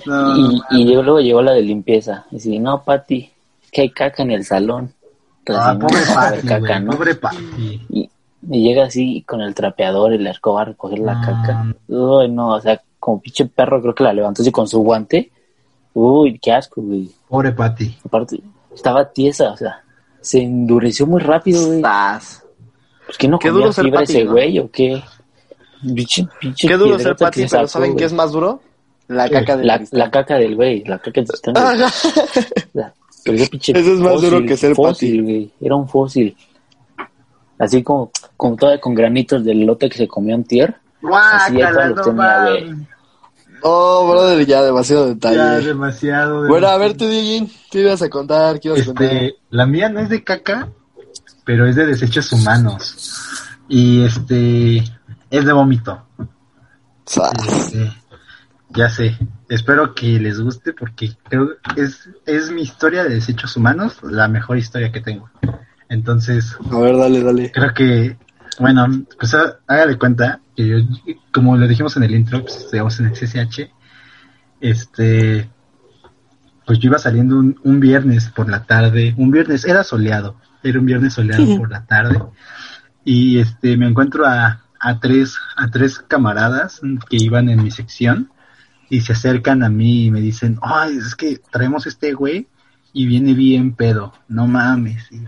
no, Y, no, y luego llegó la de limpieza. Y dice, no, Pati, que hay caca en el salón. Entonces, Ah, no, pobre Pati, caca, güey, ¿no? pobre Pati. Y, y llega así con el trapeador y la escoba a recoger la No. caca. Uy, no, o sea, como pinche perro creo que la levantó así con su guante. Uy, qué asco, güey. Pobre Pati. Aparte, estaba tiesa, o sea, se endureció muy rápido, güey. Estás. Pues que no Qué duro fibra Pati, ese ¿no? güey o qué. Pinche, pinche Qué duro ser Pati, pero sacó, ¿saben güey. qué es más duro? La caca de la, la caca del güey, la caca del pero ese pinche Eso es más duro que ser fósil, güey. Era un fósil. Así como, como todavía con granitos del lote que se comió en tier. Así ya los no tenía, güey. mames. Oh, brother, ya demasiado Ya, detalle. demasiado. Bueno, a ver, demasiado. tú, Dieguín, ¿qué ibas a contar? ¿Qué ibas a contar? Este, la mía no es de caca, pero es de desechos humanos. Y este, es de vómito. Este, ya sé. Espero que les guste porque creo que es, es mi historia de desechos humanos, la mejor historia que tengo. Entonces, A ver, dale, dale. creo que, bueno, pues há- hágale cuenta que yo, como lo dijimos en el intro, pues estudiamos en el CCH, este, pues yo iba saliendo un, un viernes por la tarde, un viernes, era soleado, era un viernes soleado por la tarde, y este, me encuentro a, a tres, a tres camaradas que iban en mi sección, y se acercan a mí y me dicen, ay, es que traemos este güey y viene bien pedo, no mames, y,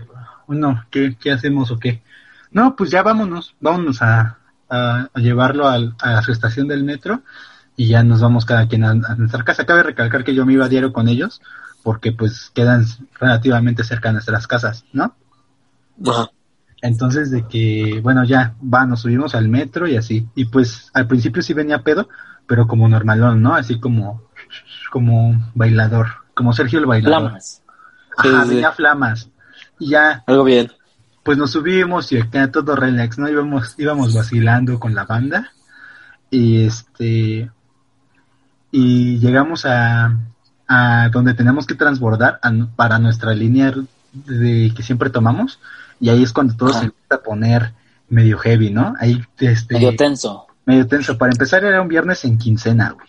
bueno, ¿qué, qué hacemos o qué? No, pues ya vámonos, vámonos a, a, a llevarlo al- a su estación del metro y ya nos vamos cada quien a, a nuestra casa. Cabe recalcar que yo me iba a diario con ellos porque pues quedan relativamente cerca de nuestras casas, ¿no? Ajá. Entonces de que, bueno, ya, va, nos subimos al metro y así. Y pues al principio sí venía pedo, pero como normalón, ¿no? Así como, como bailador, como Sergio el bailador. Flamas. Ajá, Sí, sí. venía flamas. Y ya, Algo bien. pues nos subimos y acá todo relax, ¿no? Íbamos, íbamos vacilando con la banda y este y llegamos a, a donde tenemos que transbordar a para nuestra línea de que siempre tomamos y ahí es cuando todo se empieza a poner medio heavy, ¿no? Ahí este Medio tenso. Medio tenso. Para empezar era un viernes en quincena, güey.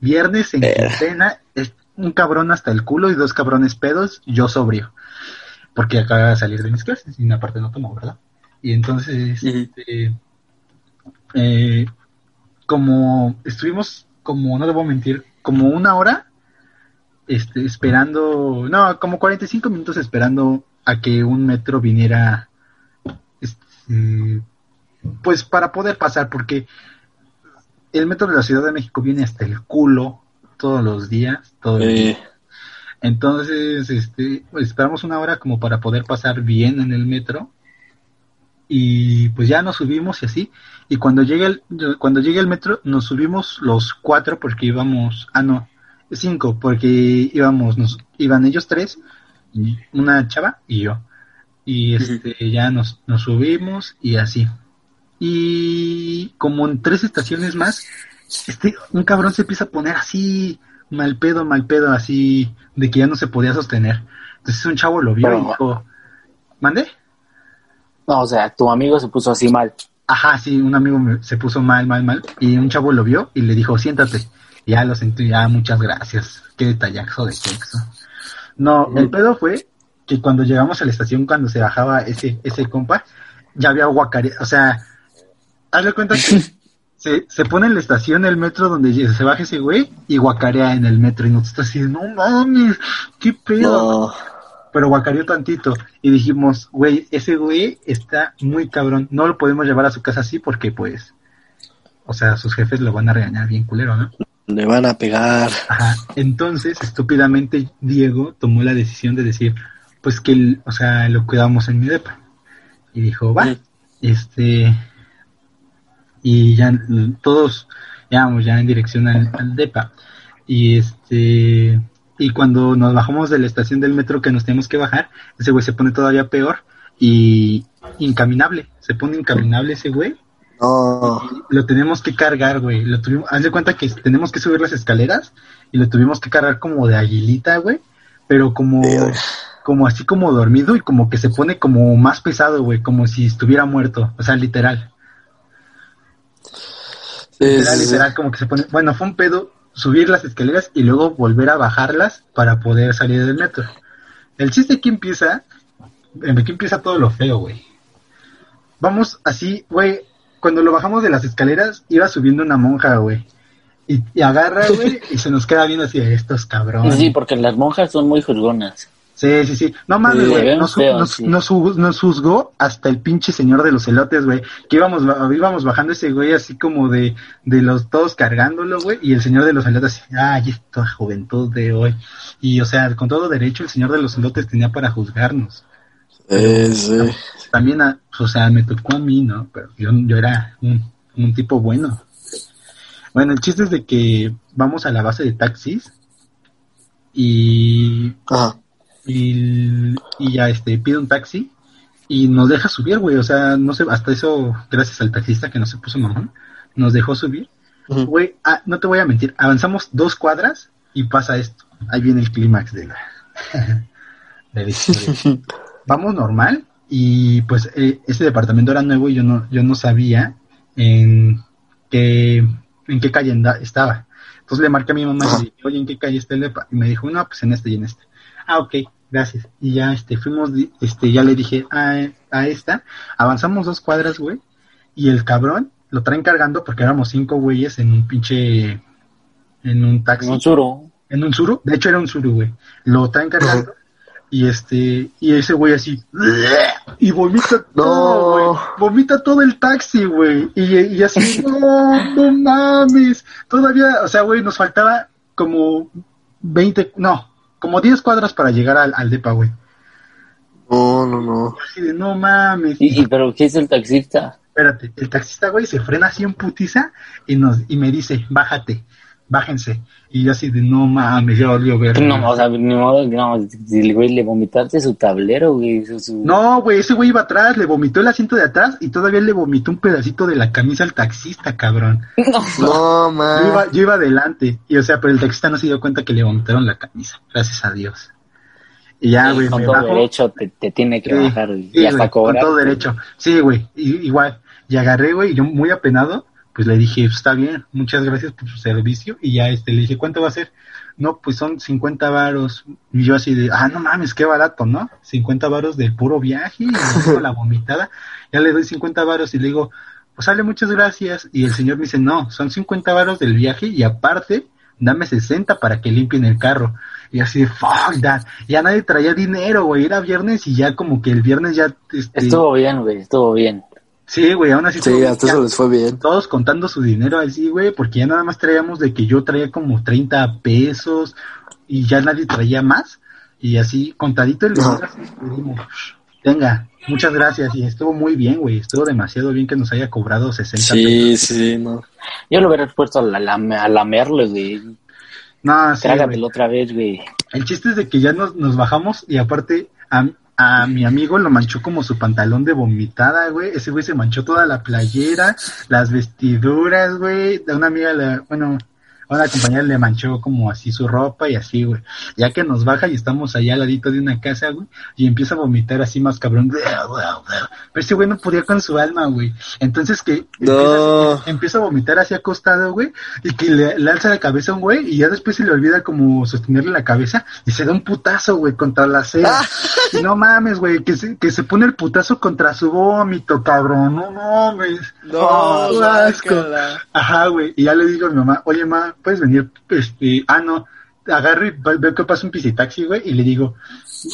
Viernes en Eh. quincena, es un cabrón hasta el culo y dos cabrones pedos, yo sobrio. Porque acaba de salir de mis clases y aparte no tomo, ¿verdad? Y entonces, este, eh, como estuvimos, como, no debo mentir, como una hora, este, esperando, no, como 45 minutos esperando a que un metro viniera, este, pues para poder pasar, porque el metro de la Ciudad de México viene hasta el culo todos los días, todo el día. Entonces, este, pues, esperamos una hora como para poder pasar bien en el metro. Y pues ya nos subimos y así. Y cuando llegue el, cuando llegue el metro, nos subimos los cuatro porque íbamos, ah no, cinco, porque íbamos, nos, iban ellos tres, una chava y yo. Y este, ya nos, nos subimos y así. Y como en tres estaciones más, este, un cabrón se empieza a poner así, mal pedo, mal pedo, así, de que ya no se podía sostener. Entonces un chavo lo vio y dijo, ¿mande? No, o sea, tu amigo se puso así mal. Ajá, sí, un amigo se puso mal, mal, mal, y un chavo lo vio y le dijo, siéntate. Ya lo sentí, ya, muchas gracias. Qué detallazo de sexo. No, el pedo fue que cuando llegamos a la estación, cuando se bajaba ese, ese compa, ya había guacare, o sea, hazle cuenta que (laughs) se, se pone en la estación el metro donde se baja ese güey y guacarea en el metro y nosotros así, no mames, qué pedo no. pero guacareó tantito y dijimos, güey, ese güey está muy cabrón, no lo podemos llevar a su casa así porque pues, o sea, sus jefes lo van a regañar bien culero, ¿no? Le van a pegar. Ajá, entonces, estúpidamente, Diego tomó la decisión de decir, pues que, o sea, lo cuidamos en mi depa. Y dijo, va, Mm. este, y ya todos íbamos ya en dirección al, al depa. Y este, Y cuando nos bajamos de la estación del metro que nos tenemos que bajar, ese güey se pone todavía peor y incaminable. Se pone incaminable ese güey. No. Lo tenemos que cargar, güey. Lo tuvimos, haz de cuenta que tenemos que subir las escaleras y lo tuvimos que cargar como de aguilita, güey. Pero como, como así como dormido y como que se pone como más pesado, güey. Como si estuviera muerto. O sea, literal. Literal, literal, como que se pone. Bueno, fue un pedo subir las escaleras y luego volver a bajarlas para poder salir del metro. El chiste aquí empieza, aquí empieza todo lo feo, güey. Vamos así, güey, cuando lo bajamos de las escaleras iba subiendo una monja, güey. Y, agarra, güey, (laughs) y se nos queda viendo así, estos cabrones. Sí, porque las monjas son muy juzgonas. Sí, sí, sí. No mames, güey. Nos, nos, nos, juzgó hasta el pinche señor de los elotes, güey. Que íbamos, íbamos bajando ese güey así como de, de los todos cargándolo, güey. Y el señor de los elotes, ay, esta juventud de hoy. Y, o sea, con todo derecho, el señor de los elotes tenía para juzgarnos. sí. También, o sea, me tocó a mí, ¿no? Pero yo, yo era un, un tipo bueno. Bueno, el chiste es de que vamos a la base de taxis y Ajá y, ya este pide un taxi y nos deja subir, güey, o sea, no sé, hasta eso, gracias al taxista que no se puso mamón, nos dejó subir. Güey, ah, no te voy a mentir, avanzamos dos cuadras y pasa esto. Ahí viene el clímax de la, (laughs) (laughs) Vamos normal y pues eh, ese departamento era nuevo y yo no, yo no sabía en qué, en qué calle estaba. Entonces le marqué a mi mamá y le dije, oye, ¿en qué calle está el depa? Y me dijo, no, pues en este y en este. Ah, ok, gracias. Y ya, este, fuimos, este, ya le dije a, a esta, avanzamos dos cuadras, güey, y el cabrón lo traen cargando porque éramos cinco güeyes en un pinche, en un taxi. En un suru. En un suru, de hecho era un suru, güey. Lo traen cargando. Y este, y ese güey así, y vomita todo, güey. Vomita todo el taxi, güey. Y, y así, (laughs) no, no mames. Todavía, o sea, güey, nos faltaba como 20, no, como 10 cuadras para llegar al, al depa, güey. No, no, no. Así de, no mames. ¿Y, pero qué es el taxista? Espérate, el taxista, güey, se frena así en putiza y, nos, y me dice, bájate, bájense. Y yo así de, no mames, ya volvió ver. No, o sea, ni modo, no, si el güey le vomitaste su tablero, güey. No, güey, ese güey iba atrás, le vomitó el asiento de atrás y todavía le vomitó un pedacito de la camisa al taxista, cabrón. (laughs) No, no Yo iba, yo iba adelante, y o sea, pero el taxista no se dio cuenta que le vomitaron la camisa, gracias a Dios. Y ya, güey, con todo derecho te, te, tiene que bajar y hasta cobrar. Con todo derecho. Sí, güey, igual. Y agarré, güey, yo muy apenado, pues le dije, está bien, muchas gracias por su servicio. Y ya este, le dije, ¿cuánto va a ser? No, pues son 50 varos. Y yo así de, ah, no mames, qué barato, ¿no? 50 varos del puro viaje y la vomitada. Ya le doy 50 varos y le digo, pues sale, muchas gracias. Y el señor me dice, no, son 50 varos del viaje y aparte, dame 60 para que limpien el carro. Y así de, fuck that. Ya nadie traía dinero, güey. Era viernes y ya como que el viernes ya... Este... Estuvo bien, güey, estuvo bien. Sí, güey, aún así. Sí, hasta eso les fue bien. Todos contando su dinero así, güey, porque ya nada más traíamos de que yo traía como 30 pesos y ya nadie traía más. Y así, contadito el dinero, Venga, muchas gracias. Y estuvo muy bien, güey. Estuvo demasiado bien que nos haya cobrado 60 sí, pesos. Sí, sí, no. Yo lo hubiera puesto a, la, a lamerlo, güey. No, sí. Trágatelo otra vez, güey. El chiste es de que ya nos, nos bajamos y aparte, a, a mi amigo lo manchó como su pantalón de vomitada, güey. Ese güey se manchó toda la playera, las vestiduras, güey. De una amiga, le, bueno, a una compañera le manchó como así su ropa y así, güey. Ya que nos baja y estamos allá al ladito de una casa, güey, y empieza a vomitar así más cabrón. Pero ese güey no podía con su alma, güey. Entonces que empieza, a vomitar así acostado, güey, y que le, alza la cabeza a un güey y ya después se le olvida como sostenerle la cabeza y se da un putazo, güey, contra la cera. y no mames, güey, que se, que se pone el putazo contra su vómito, cabrón. No mames. No, asco. Ajá, güey. Y ya le digo a mi mamá, oye, ma, puedes venir, este, ah, no, agarro y veo que pasa un pisitaxi, güey, y le digo,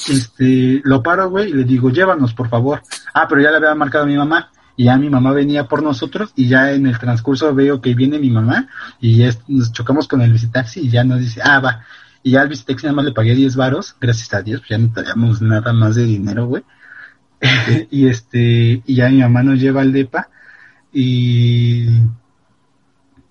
este, lo paro, güey, y le digo, llévanos, por favor. Ah, pero ya le había marcado a mi mamá, y ya mi mamá venía por nosotros, y ya en el transcurso veo que viene mi mamá, y ya nos chocamos con el visitaxi, y ya nos dice, ah, va. Y ya al visitaxi nada más le pagué 10 varos, gracias a Dios, ya no teníamos nada más de dinero, güey. (laughs) y este, y ya mi mamá nos lleva al DEPA, y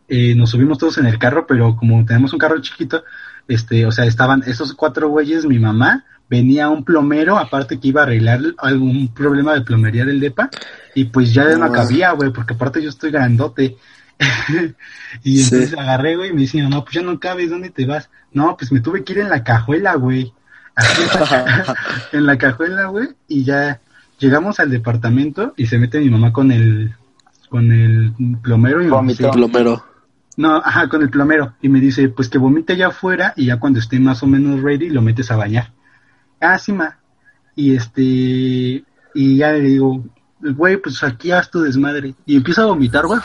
eh, nos subimos todos en el carro, pero como tenemos un carro chiquito, este, o sea, estaban esos cuatro güeyes, mi mamá, venía un plomero, aparte que iba a arreglar algún problema de plomería del DEPA, y pues ya no Ah. cabía, güey, porque aparte yo estoy grandote. (laughs) y Sí. entonces agarré, güey, y me dice, no, pues ya no cabes, ¿dónde te vas? No, pues me tuve que ir en la cajuela, güey. Así, (laughs) (laughs) en la cajuela, güey, y ya llegamos al departamento y se mete mi mamá con el con el plomero y dice, Plomero. No, ajá, con el plomero y me dice, pues que vomite allá afuera y ya cuando esté más o menos ready lo metes a bañar. Ah, sí, ma. Y este y ya le digo, güey, pues aquí haz tu desmadre y empieza a vomitar, güey.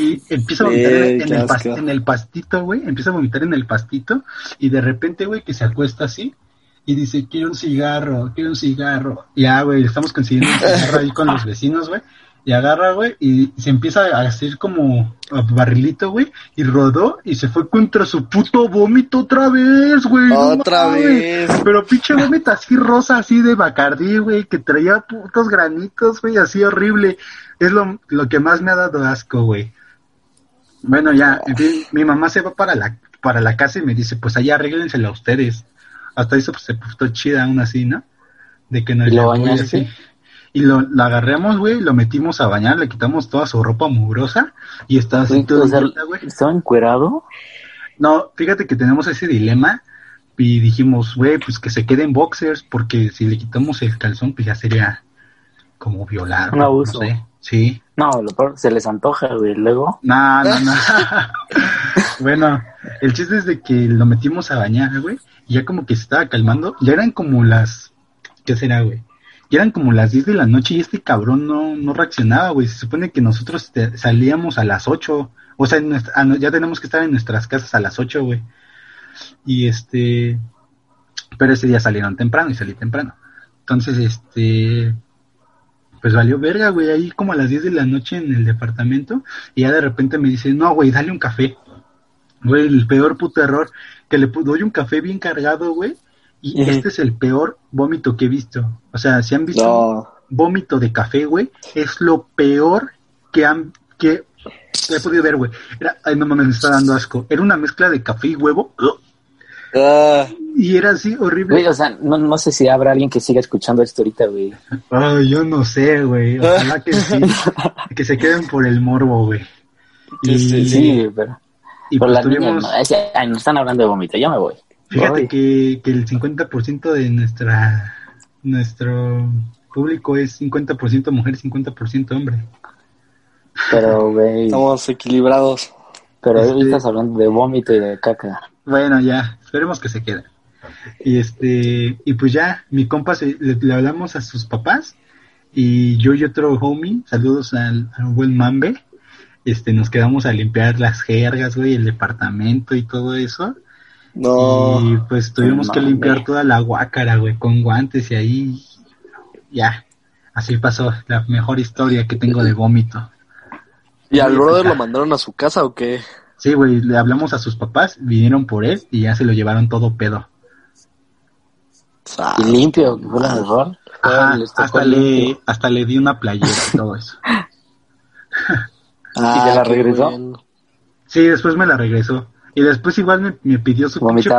Y empieza a (laughs) vomitar en, el pas- en el pastito, güey, empieza a vomitar en el pastito y de repente, güey, que se acuesta así y dice, quiero un cigarro, quiero un cigarro. Ya, güey, estamos consiguiendo un cigarro ahí con los vecinos, güey. Y agarra, güey, y se empieza a hacer como a barrilito, güey, y rodó y se fue contra su puto vómito otra vez, güey. no Otra vez. Pero pinche vómito así rosa, así de Bacardí, güey, que traía putos granitos, güey, así horrible. Es lo, lo que más me ha dado asco, güey. Bueno, ya, en fin, mi mamá se va para la, para la casa y me dice, pues allá arréglensela a ustedes. Hasta eso pues, se puso chida aún así, ¿no? De que nos ¿Y lo bañaste? así. Y lo, lo agarramos, güey, lo metimos a bañar, le quitamos toda su ropa mugrosa y estaba así todo güey. ¿Estaba encuerado? No, fíjate que tenemos ese dilema y dijimos, güey, pues que se queden boxers, porque si le quitamos el calzón, pues ya sería como violar. Un abuso. No sé. Sí. No, lo peor, se les antoja, güey. Luego, No, no, no. (laughs) bueno, el chiste es de que lo metimos a bañar, güey, y ya como que se estaba calmando. Ya eran como las, ¿qué será, güey? Ya eran como las 10 de la noche y este cabrón no, no reaccionaba, güey. Se supone que nosotros salíamos a las 8. O sea, ah, ya tenemos que estar en nuestras casas a las 8, güey. Y este, pero ese día salieron temprano y salí temprano. Entonces, este, pues valió verga, güey, ahí como a las 10 de la noche en el departamento. Y ya de repente me dice, no, güey, dale un café. Güey, el peor puto error, que le doy un café bien cargado, güey. Y este es el peor vómito que he visto. O sea, si han visto No. vómito de café, güey, es lo peor que han, que, que he podido ver, güey. Era, ay, no mames, me está dando asco. Era una mezcla de café y huevo. Ah, Y era así horrible. güey, o sea, no, no sé si habrá alguien que siga escuchando esto ahorita, güey. Ay, yo no sé, güey. Ojalá que sí. (laughs) que se queden por el morbo, güey. Y, Sí, sí, Sí, pero, y pero pues niñas tuvimos, no, ese- ay, nos están hablando de vómito, ya me voy. Fíjate Ay. que, que el 50% de nuestra nuestro público es 50% mujer, 50% hombre. Pero, güey, estamos equilibrados. pero Este- estás hablando de vómito y de caca. Bueno, ya, esperemos que se queden. Y este, y pues ya, mi compa se- le, le hablamos a sus papás y yo y otro homie, saludos al, al buen Mambe, este, nos quedamos a limpiar las jergas, güey, el departamento y todo eso. No. Y pues tuvimos que limpiar toda la guácara, güey, con guantes y ahí, ya, así pasó la mejor historia que tengo de vómito. ¿Y al Sí, brother acá. lo mandaron a su casa o qué? Sí, güey, le hablamos a sus papás, vinieron por él y ya se lo llevaron todo pedo. Ah, Y limpio. Ajá, tocó hasta limpio. le, hasta le di una playera y todo eso. (laughs) ah, ¿Y te la qué regresó? Sí, después me la regresó. Y después igual me, me pidió su pinche,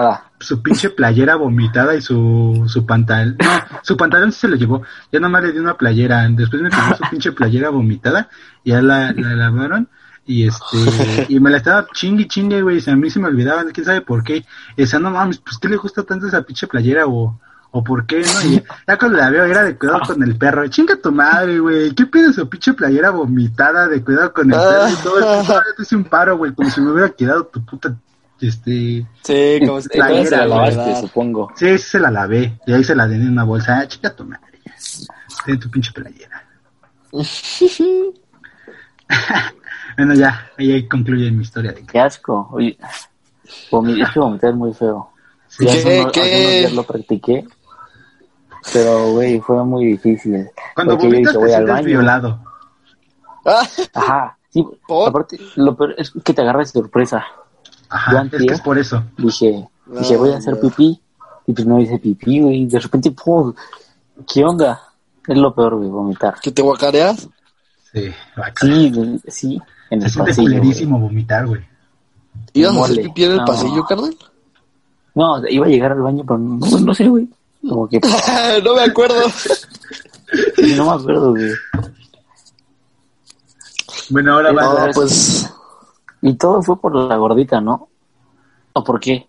su pinche playera vomitada y su, su pantalón. No, su pantalón sí se lo llevó. Ya nomás le di una playera. Después me pidió su (laughs) pinche playera vomitada. Ya la, la lavaron. Y este, y me la estaba chingue chingue, güey. A mí se me olvidaba, quién sabe por qué. Y decía, no mames, pues qué le gusta tanto esa pinche playera o, o por qué, ¿no? Y ya cuando la veo era de cuidado con el perro. Chinga tu madre, güey. ¿Qué pide su pinche playera vomitada de cuidado con el perro? Y todo (laughs) te hice un paro, güey, como si me hubiera quedado tu puta, este... Sí, como si Entonces la lavaste, supongo. Sí, se la lavé. Y ahí se la di en una bolsa. Ah, chica tu madre. Ten tu pinche playera. (laughs) bueno, ya. Ahí, ahí concluye mi historia. De que, Qué asco. Oye, vomi- es que vomitar es muy feo. Sí, Ya ¿Qué- hace unos- qué? algunos días lo practiqué. Pero, güey, fue muy difícil. cuando Porque yo vomitas dije, te voy al sientes baño. violado. Ajá. Sí, (laughs) ¿Por? aparte, lo peor es que te agarras de sorpresa. Ajá, Yo es que antier- es por eso. Dije, dije, voy a hacer no. pipí. Y pues no hice pipí, güey. De repente, ¡pum! ¿Qué onda? Es lo peor, güey, vomitar. ¿Que te guacareas? Sí. Sí, sí. En Se el siente culerísimo vomitar, güey. ¿Ibas a hacer pipí en el No. pasillo, carnal? No, iba a llegar al baño, pero no, no sé, güey. Como que (laughs) no me acuerdo. (laughs) no me acuerdo, güey. Bueno, ahora va. No, pues, Y todo fue por la gordita, ¿no? ¿O por qué?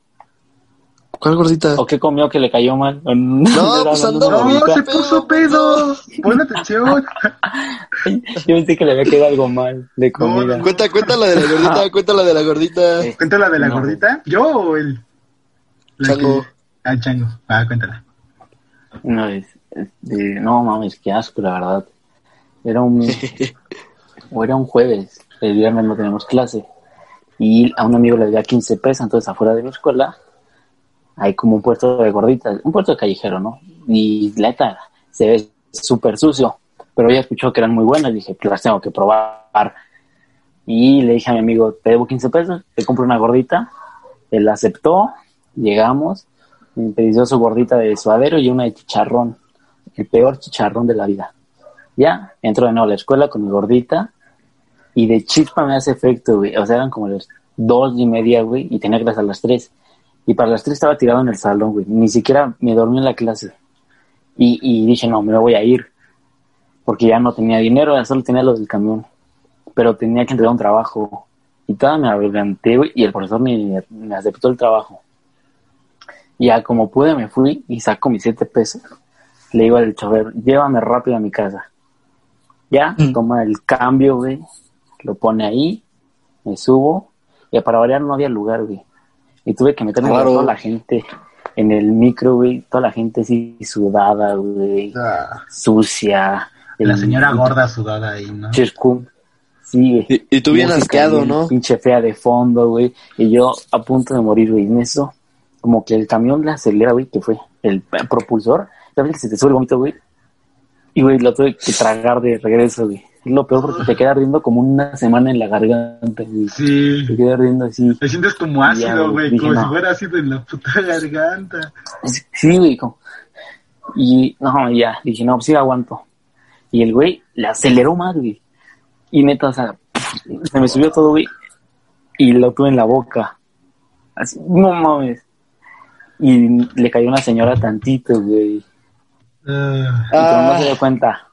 ¿cuál gordita? ¿O qué comió que le cayó mal? (laughs) No, pues andaba No, Ahorita. se puso pedo. Pon atención. (laughs) Yo pensé que le había quedado algo mal de comida. no. Cuenta, cuenta la de la gordita, cuenta la de la gordita. Eh, ¿Cuenta la de la No. gordita? ¿Yo o él? Chango. que- Ah, chango. Ah, cuéntala. No, es, es de- no mames, qué asco, la verdad. Era un, (laughs) o era un jueves, el viernes no teníamos clase. Y a un amigo le debía 15 pesos, entonces afuera de mi escuela hay como un puesto de gorditas, un puesto de callejero, ¿no? Y la neta, se ve súper sucio. Pero ella escuchó que eran muy buenas, dije, pues las tengo que probar. Y le dije a mi amigo, te debo 15 pesos, te compro una gordita. Él aceptó, llegamos, me pidió su gordita de suadero y una de chicharrón, el peor chicharrón de la vida. Ya, entro de nuevo a la escuela con mi gordita y de chispa me hace efecto, güey. O sea, eran como las dos y media, güey, y tenía clase a las tres. Y para las tres estaba tirado en el salón, güey. Ni siquiera me dormí en la clase. Y, y dije, no, me voy a ir. Porque ya no tenía dinero, ya solo tenía los del camión. Pero tenía que entregar un trabajo. Y toda me adelanté, güey, y el profesor me, me aceptó el trabajo. Y ya como pude me fui y saco mis siete pesos. Le digo al chofer, llévame rápido a mi casa. Ya, Mm. toma el cambio, güey. Lo pone ahí, me subo. Y para variar no había lugar, güey. Y tuve que meterme Claro. con toda la gente en el micro, güey. Toda la gente así sudada, güey. Ah, Sucia. la El- señora gorda sudada ahí, ¿no? Chescum. Sí, güey. Y, y tú bien asqueado, ¿no? Pinche fea de fondo, güey. Y yo a punto de morir, güey. En eso, como que el camión le acelera, güey, que fue el propulsor. ¿Sabes que se te sube el vómito, güey? Y, güey, lo tuve que tragar de regreso, güey. Es lo peor porque te queda ardiendo como una semana en la garganta, güey. Sí. Te queda ardiendo así. Te sientes como ácido, güey, como no. si fuera ácido en la puta garganta. Sí, güey. como- Y no, ya, dije, no, pues sí aguanto. Y el güey le aceleró más, güey. Y neta, o sea, se me subió todo, güey. Y lo tuve en la boca. Así, no mames. Y le cayó una señora tantito, güey. Ah, Y pero no se dio cuenta.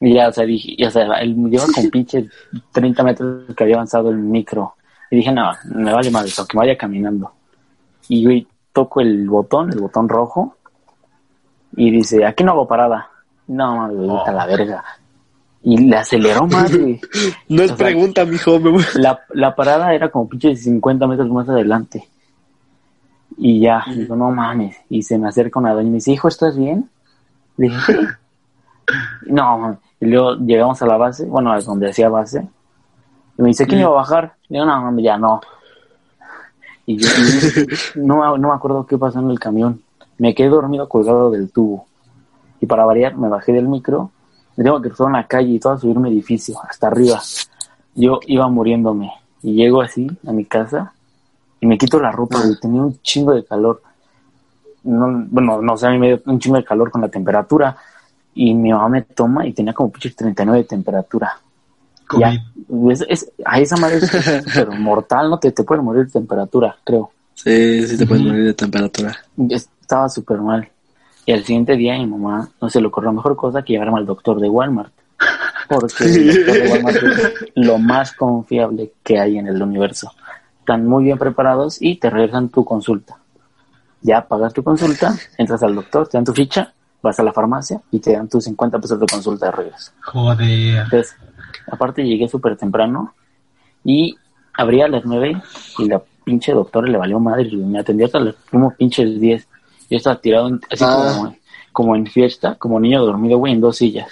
Y ya, o sea, dije, ya, o sea, él lleva (laughs) con pinche 30 metros que había avanzado el micro. Y dije, no, me vale mal eso, que vaya caminando. Y güey, toco el botón, el botón rojo. Y dice, aquí no hago parada. No, mames, güey, vete a la verga. Y le aceleró más, (laughs) güey. No es O sea, pregunta, mijo. Me voy. La, la parada era como pinche 50 metros más adelante. Y ya, digo, no mames. Y se me acerca una doña y me dice, hijo, ¿estás bien? Le dije. (laughs) No, mames. Y luego llegamos a la base, bueno, a donde hacía base. Y me dice, ¿quién iba a bajar? Y yo, no, ya no. Y yo y (laughs) no, no me acuerdo qué pasó en el camión. Me quedé dormido colgado del tubo. Y para variar, me bajé del micro. Me tengo que cruzar una calle y todo a subir un edificio, hasta arriba yo iba muriéndome y llego así a mi casa y me quito la ropa y tenía un chingo de calor. No, bueno, no sé, a mí me dio un chingo de calor con la temperatura y mi mamá me toma y tenía como pinche 39 de temperatura. Ya, es, es- a esa madre es (laughs) mortal, ¿no? Te, te puede morir de temperatura, creo. Sí, sí te puedes Ujú. morir de temperatura. Estaba súper mal. Y al siguiente día mi mamá no se le ocurrió la mejor cosa que llevarme al doctor de Walmart. (laughs) Porque el doctor de Walmart es lo más confiable que hay en el universo. Están muy bien preparados y te regresan tu consulta. Ya pagas tu consulta, entras al doctor, te dan tu ficha, vas a la farmacia y te dan tus 50 pesos de consulta de regreso. Joder. Entonces, aparte llegué súper temprano y abría a las 9 y la pinche doctora le valió madre y me atendió hasta los últimos pinches 10. Yo estaba tirado en- así Ah. como, como en fiesta, como niño dormido, güey, en dos sillas.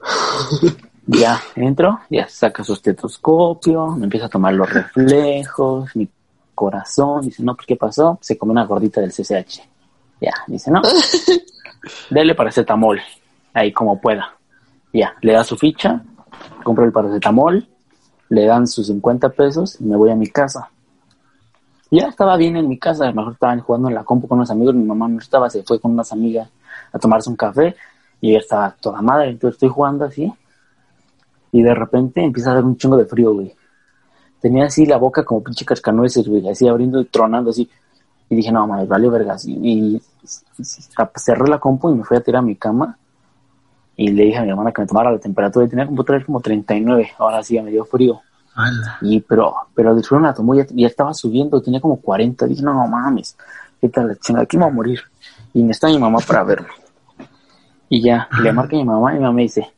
(laughs) ya entro, ya saca su estetoscopio, me empieza a tomar los reflejos, mi corazón, dice, no, pues ¿qué pasó? Se come una gordita del CCH. Ya, dice, no, (laughs) dele paracetamol, ahí como pueda. Ya, le da su ficha, compro el paracetamol, le dan sus 50 pesos y me voy a mi casa. Ya estaba bien en mi casa, a lo mejor estaban jugando en la compu con unos amigos, mi mamá no estaba, se fue con unas amigas a tomarse un café y ella estaba toda madre, entonces estoy jugando así y de repente empieza a dar un chingo de frío, güey. tenía así la boca como pinche cascanueces, güey, así abriendo y tronando así. Y dije, no, mames, valió vergas. Y cerré la compu y me fui a tirar a mi cama. Y le dije a mi hermana que me tomara la temperatura. Y tenía como, como 39. Ahora sí, ya me dio frío. Ala. Y, pero, pero el frío la tomó, ya, ya estaba subiendo, tenía como 40. Dije, no, no mames, qué tal la chingada, aquí me voy a morir. Y me está mi mamá para verme. Y ya, le marca a mi mamá y mi mamá me dice,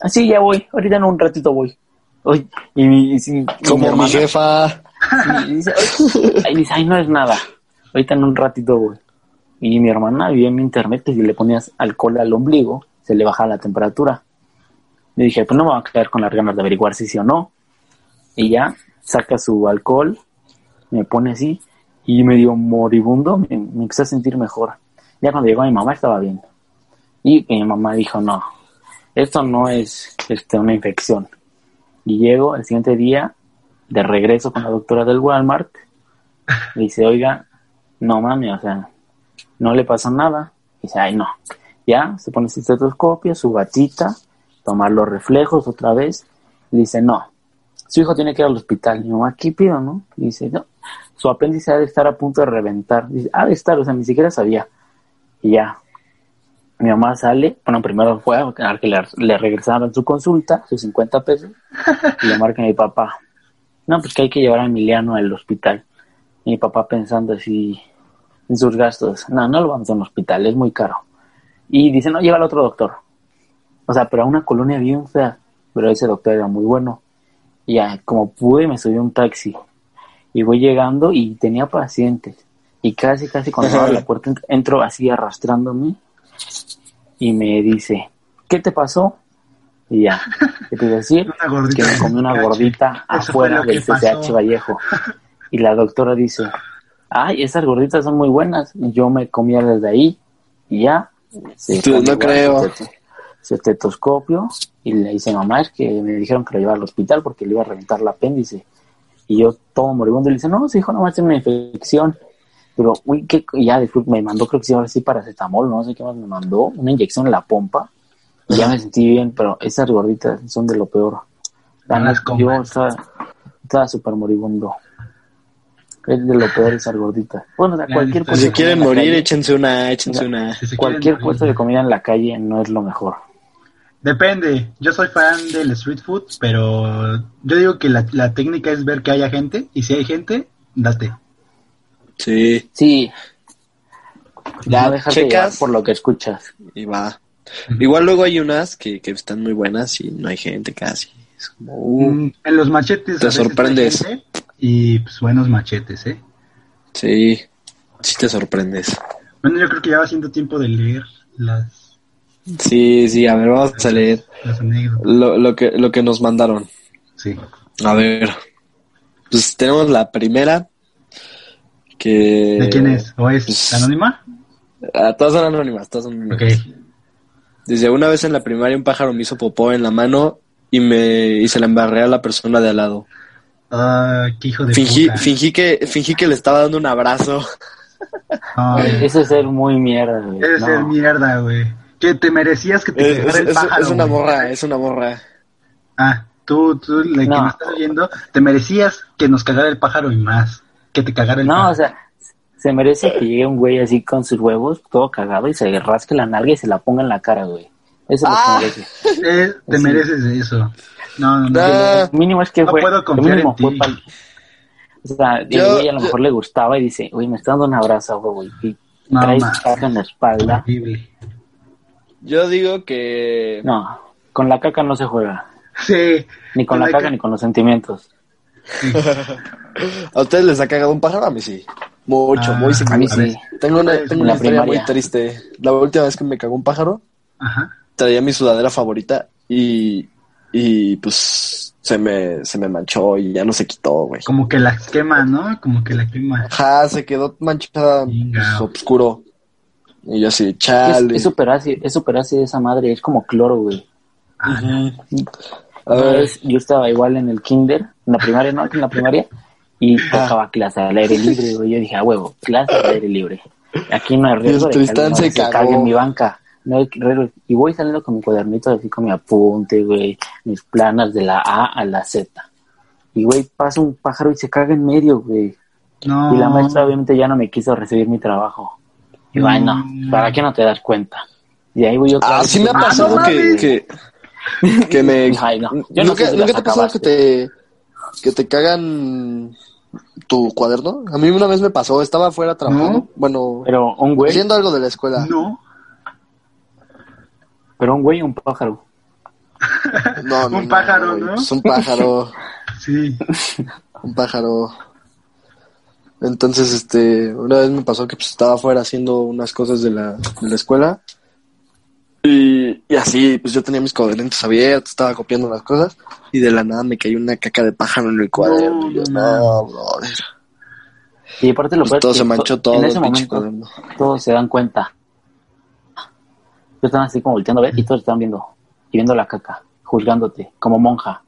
así ya voy, ahorita en un ratito voy. Y, mi- y, mi Como mi hermana- jefa. y dice, ay, no es nada. Ahorita en un ratito, güey. Y mi hermana vio en internet que si le ponías alcohol al ombligo, se le bajaba la temperatura. Le dije, pues no me va a quedar con las ganas de averiguar si sí o no. Y ya, saca su alcohol, me pone así, y medio moribundo, me, me a sentir mejor. Ya cuando llegó mi mamá estaba bien. Y mi mamá dijo, no, esto no es este, una infección. Y llego el siguiente día, de regreso con la doctora del Walmart, le dice, oiga, no mami, o sea, no le pasó nada. dice, ay no. Ya, se pone su estetoscopio, su batita, tomar los reflejos otra vez. Dice, no, su hijo tiene que ir al hospital. Mi mamá, ¿qué pido, no? Y dice, no, su apéndice ha de estar a punto de reventar. Dice, ha de estar, o sea, ni siquiera sabía. Y ya, mi mamá sale, bueno, primero fue a que le, le regresaron su consulta, sus 50 pesos, (laughs) y le marca a mi papá. No, pues que hay que llevar a Emiliano al hospital. Y mi papá pensando así en sus gastos. No, no lo vamos a un hospital, es muy caro. Y dice, no, lleva al otro doctor. O sea, pero a una colonia bien fea. Pero ese doctor era muy bueno. Y ya, como pude, me subí a un taxi. Y voy llegando y tenía pacientes. Y casi, casi cuando abro la puerta, entro, así arrastrándome. Y me dice, ¿qué te pasó? Y ya, ¿qué te decir? (laughs) Que me comí una gordita afuera del CCH. Vallejo. Y la doctora dice, ay, esas gorditas son muy buenas. Yo me comía desde ahí y ya. se Tú, no creo. Su, estet- su estetoscopio y le dice, mamá, es que me dijeron que lo llevara al hospital porque le iba a reventar el apéndice. Y yo todo moribundo le dice, no, su hijo no va a tener una infección. Pero, uy, que ya después me mandó, creo que sí, ahora sí, paracetamol, no sé qué más me mandó, una inyección en la pompa. Y ya me sentí bien, pero esas gorditas son de lo peor. Neta, yo estaba súper moribundo. Es de lo peor esas gorditas. Bueno, o sea, Ya, cualquier. Pues si puesto de quieren morir, calle- échense una, échense una. Si Cualquier puesto de comida en la calle no es lo mejor. Depende. Yo soy fan del street food, pero yo digo que la, la técnica es ver que haya gente y si hay gente, date. Sí, Sí. Ya, no dejarte checas. por lo que escuchas. y va. Igual luego hay unas que, que están muy buenas y no hay gente casi. Es como, uh, Mm, en los machetes. Te a sorprendes. gente Y pues buenos machetes, ¿eh? sí, sí te sorprendes. Bueno, yo creo que ya va siendo tiempo de leer las, Sí, sí, a ver, vamos a leer las lo, lo, que, lo que nos mandaron. Sí. A ver, pues tenemos la primera. Que... ¿De quién es? ¿O es pues- anónima? Ah, todas son anónimas, todas son anónimas. Ok. Dice, una vez en la primaria un pájaro me hizo popó en la mano y me y se la embarré a la persona de al lado. Ah, qué hijo de Fingí, puta. fingí que fingí que le estaba dando un abrazo. Ay, Eso es ser muy mierda, güey. Debe No. ser mierda, güey. Que te merecías que te Es, cagara el es- pájaro. es una güey. morra, es una morra. Ah, tú, tú, la que No. me estás oyendo, te merecías que nos cagara el pájaro y más. Que te cagara el No, pájaro. o sea, se merece que llegue un güey así con sus huevos, todo cagado, y se rasque la nalga y se la ponga en la cara, güey. Eso es Ah. lo que merece. Eh, te Sí. mereces eso. No, no, no. Ah. Lo mínimo es que No fue. puedo lo confiar mínimo en fue ti. pa'l- O sea, el Yo- güey a lo yo- mejor le gustaba y dice, güey, me está dando un abrazo, güey. Y No, traes caca en la espalda. Horrible. Yo digo que No, con la caca no se juega. Sí. Ni con la caca ni con los sentimientos. (laughs) a ustedes les ha cagado un pájaro, a mí sí. Mucho, Ah, muy a mí sí. Tengo una, tengo historia muy primaria. triste. La última vez que me cagó un pájaro, Ajá. Traía mi sudadera favorita y, y pues se me, se me manchó y ya no se quitó, güey. Como que la quema, ¿no? Como que la quema. Ajá, se quedó manchada, pues, oscuro. Y yo así, chale. es súper ácido, es súper ácido esa madre, es como cloro, güey. Ah, A ver, vez yo estaba igual en el kinder, en la primaria, ¿no? En la primaria, y tocaba clase al aire libre, güey. Yo dije, a huevo, clase al aire libre. Aquí no hay riesgo de que Tristán se se cague cagó. en mi banca. No hay. Y voy saliendo con mi cuadernito así con mi apunte, güey, mis planas de la A a la Z. Y, güey, pasa un pájaro y se caga en medio, güey. No. Y la maestra obviamente ya no me quiso recibir mi trabajo. Y No. bueno, ¿para qué no te das cuenta? Y ahí voy yo. Ah, sí me ha pasado no que, que, que me... (laughs) Ay, no. Yo no ¿Nunca, sé si nunca las te ha pasado que te, que te cagan tu cuaderno? A mí una vez me pasó, estaba afuera trabajando, ¿No? bueno, Pero un güey, haciendo algo de la escuela. No. Pero un güey un pájaro. (laughs) No, no, Un no, pájaro, güey, ¿no? pues un pájaro, (laughs) Sí. (laughs) un pájaro. Entonces, este, una vez me pasó que pues, estaba afuera haciendo unas cosas de la, de la escuela. Y, y así, pues yo tenía mis cuadernos abiertos, estaba copiando las cosas. Y de la nada me cayó una caca de pájaro en el cuaderno. No, y yo, no, no, brother. Y aparte lo Pues es todo se manchó to- todo En ese momento cuaderno. todos se dan cuenta. Están así como volteando a ver y todos están viendo. Y viendo la caca, juzgándote, como monja.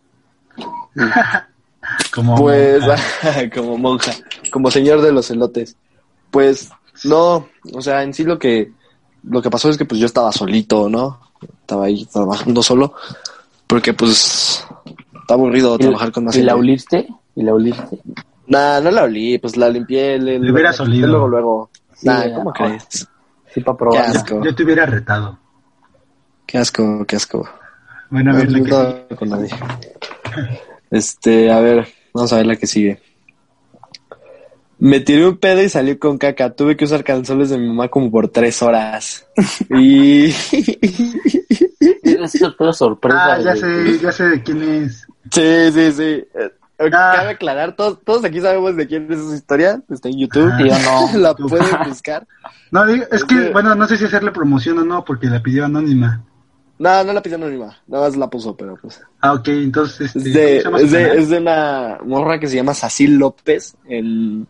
(laughs) Como. Pues, (laughs) como monja, como señor de los elotes. Pues, no, o sea, en sí lo que, lo que pasó es que pues yo estaba solito, ¿no? Estaba ahí trabajando solo, porque pues, está aburrido trabajar con más ¿Y la oliste? ¿Y la oliste? Nah, no la olí, pues la limpié. Le, Le hubieras olido. Luego, luego. Sí, nah, ¿cómo crees? Sí, para Qué probar. asco, Yo te hubiera retado. qué asco, qué asco. Bueno, a No, ver la no que estaba sigue. con nadie. Este, a ver, vamos a ver la que sigue. Me tiré un pedo y salió con caca. Tuve que usar calzones de mi mamá como por tres horas. Y (laughs) Es sorpresa, sorpresa. Ah, ya sé, ya sé de quién es. sí, sí, sí. Eh, Ah. Cabe aclarar, todos, todos aquí sabemos de quién es esa historia. Está en YouTube. Ah. Yo (laughs) no. La pueden buscar. No, es que, bueno, no sé si hacerle promoción o no, porque la pidió anónima. No, no la pidió anónima. Nada más la puso, pero pues. Ah, ok, entonces. Es Este, de, ¿cómo se llama es, de, es de una morra que se llama Sacil López en,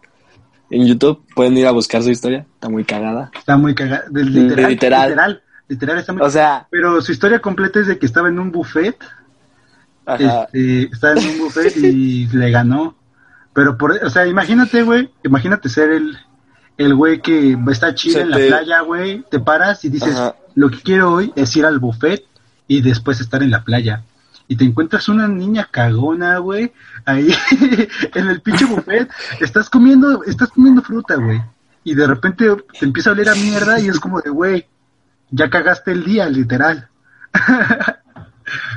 en YouTube. Pueden ir a buscar su historia. Está muy cagada. Está muy cagada. Literal, Literal. literal. Literal, está muy O sea, Pero su historia completa es de que estaba en un buffet. ajá. Este, estaba en un (laughs) buffet y le ganó. Pero por, o sea, imagínate, güey, imagínate ser el, el güey que está chido en la te- playa, güey, te paras y dices, Ajá. lo que quiero hoy es ir al buffet y después estar en la playa. Y te encuentras una niña cagona, güey, ahí (laughs) en el pinche buffet, (laughs) estás comiendo, estás comiendo fruta, güey. Y de repente te empieza a oler a mierda y es como de, güey, ya cagaste el día, literal. (laughs)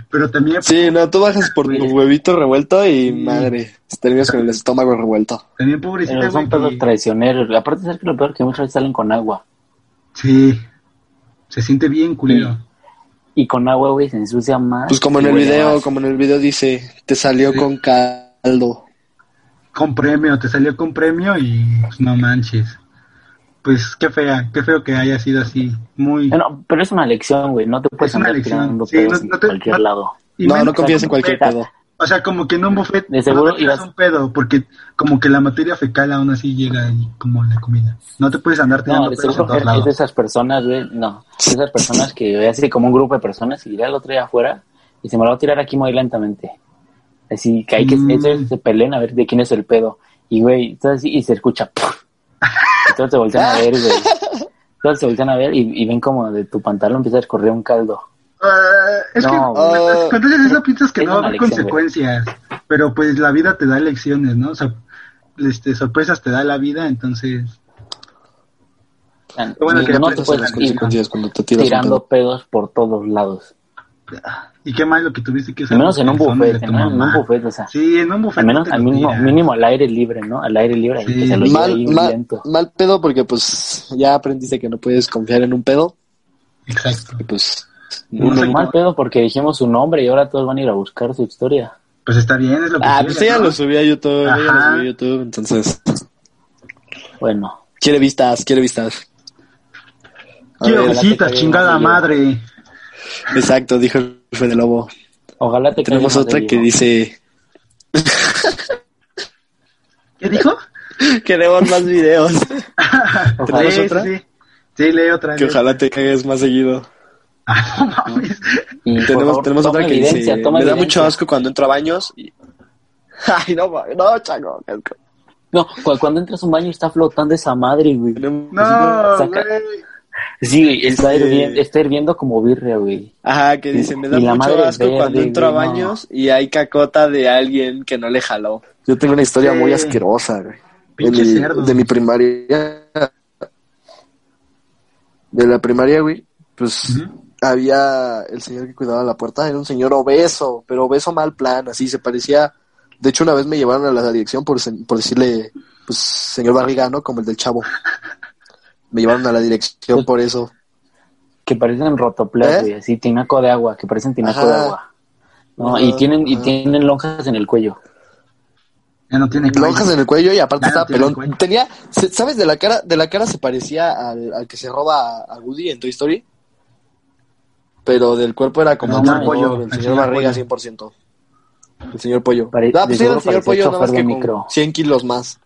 Pero también Sí, no, tú bajas por tu huevito revuelto y Sí. madre, terminas con el estómago revuelto. También pobrecita, Pero son que- traicioneros. Aparte, ¿sabes que lo peor? Que muchas veces salen con agua. Sí, se siente bien culero. Y con agua, güey, se ensucia más. Pues como en el video, más. como en el video dice, te salió Sí. con caldo. Con premio, te salió con premio y pues, no manches. Pues qué fea, qué feo que haya sido así. Muy... Bueno, pero es una lección, güey. No te puedes andar tirando Sí, pedos no- en no te- cualquier no- lado. y No, menos no confíes en cualquier pedo. O sea, como que en un buffet De seguro no te un pedo, porque como que la materia fecal aún así llega ahí como la comida. No te puedes andar tirando No, de en es de esas personas, güey. No, de esas personas que ve así como un grupo de personas y irá el otro día afuera y se me lo va a tirar aquí muy lentamente. Así que hay que Mm. ellos se peleen a ver de quién es el pedo. Y, güey, todo así y se escucha. ¡puf! Y todos se voltean a ver, güey. (laughs) Todos se voltean a ver y, y ven como de tu pantalón empieza a escorrer un caldo. Ah, es No, que güey. cuando haces eso piensas que Es no va a haber lección, consecuencias, pero pues la vida te da lecciones, ¿no? O sea, este, sorpresas te da la vida, entonces... Bueno, que no te de puedes ir te tirando pedo. pedos por todos lados. Y qué mal lo que tuviste que hacer. Al menos en un buffet, ¿no? En un buffet, o sea. Sí, en un buffet. Al no menos, te al mínimo, mínimo al aire libre, ¿no? Al aire libre, ahí Sí. que se lo Mal, ahí mal, lento. mal pedo porque pues ya aprendiste que no puedes confiar en un pedo Exacto. y pues No Mal pedo porque dijimos su nombre y ahora todos van a ir a buscar su historia. Pues está bien, es lo que Ah, quiere, pues ella ¿no? lo subió a YouTube, ella lo Ajá. subió a YouTube, entonces Bueno, quiere vistas, quiere vistas. Quiero visitas, chingada más madre. Exacto, dijo el Fede Lobo. ojalá te Tenemos otra que dice, ¿Qué dijo? queremos más videos. (laughs) ¿Tenemos Sí, otra? Sí, sí. Lee otra. que lee. ojalá te caigas más seguido. Ah, no mames. Y, Tenemos, favor, tenemos otra que evidencia, dice, toma me da evidencia. mucho asco cuando entro a baños y... (laughs) Ay, no, no, chaco, asco. No, cu- cuando entras a un baño está flotando esa madre, güey. No, güey. Sí, güey, está, Este- hirviendo, está hirviendo como birria, güey. Ajá, que dice, me da Y mucho asco verde, cuando entro a no. baños y hay cacota de alguien que no le jaló. Yo tengo una historia Sí. muy asquerosa, güey. De Pinche mi, cerdo. de mi primaria. De la primaria, güey. Pues había el señor que cuidaba la puerta, era un señor obeso, pero obeso mal plan, así se parecía. De hecho, una vez me llevaron a la dirección por, decirle, pues, señor barriga, ¿no? Como el del chavo. Me llevaron a la dirección por eso. Que parecen rotoplas, ¿Eh? güey, así, tinaco de agua, que parecen tinaco Ajá. de agua. ¿no? Y tienen y tienen lonjas en el cuello. Ya no tiene cuello. lonjas en el cuello y aparte estaba tiene pelón. cuello. Tenía, ¿sabes? De la cara, de la cara se parecía al, al que se roba a, a Woody en Toy Story. Pero del cuerpo era como El el Pollo, el el señor señor Barriga Pollo. 100%. El señor Pollo. Pare- ah, pues era el señor Pollo, nada más que con micro. 100 kilos más.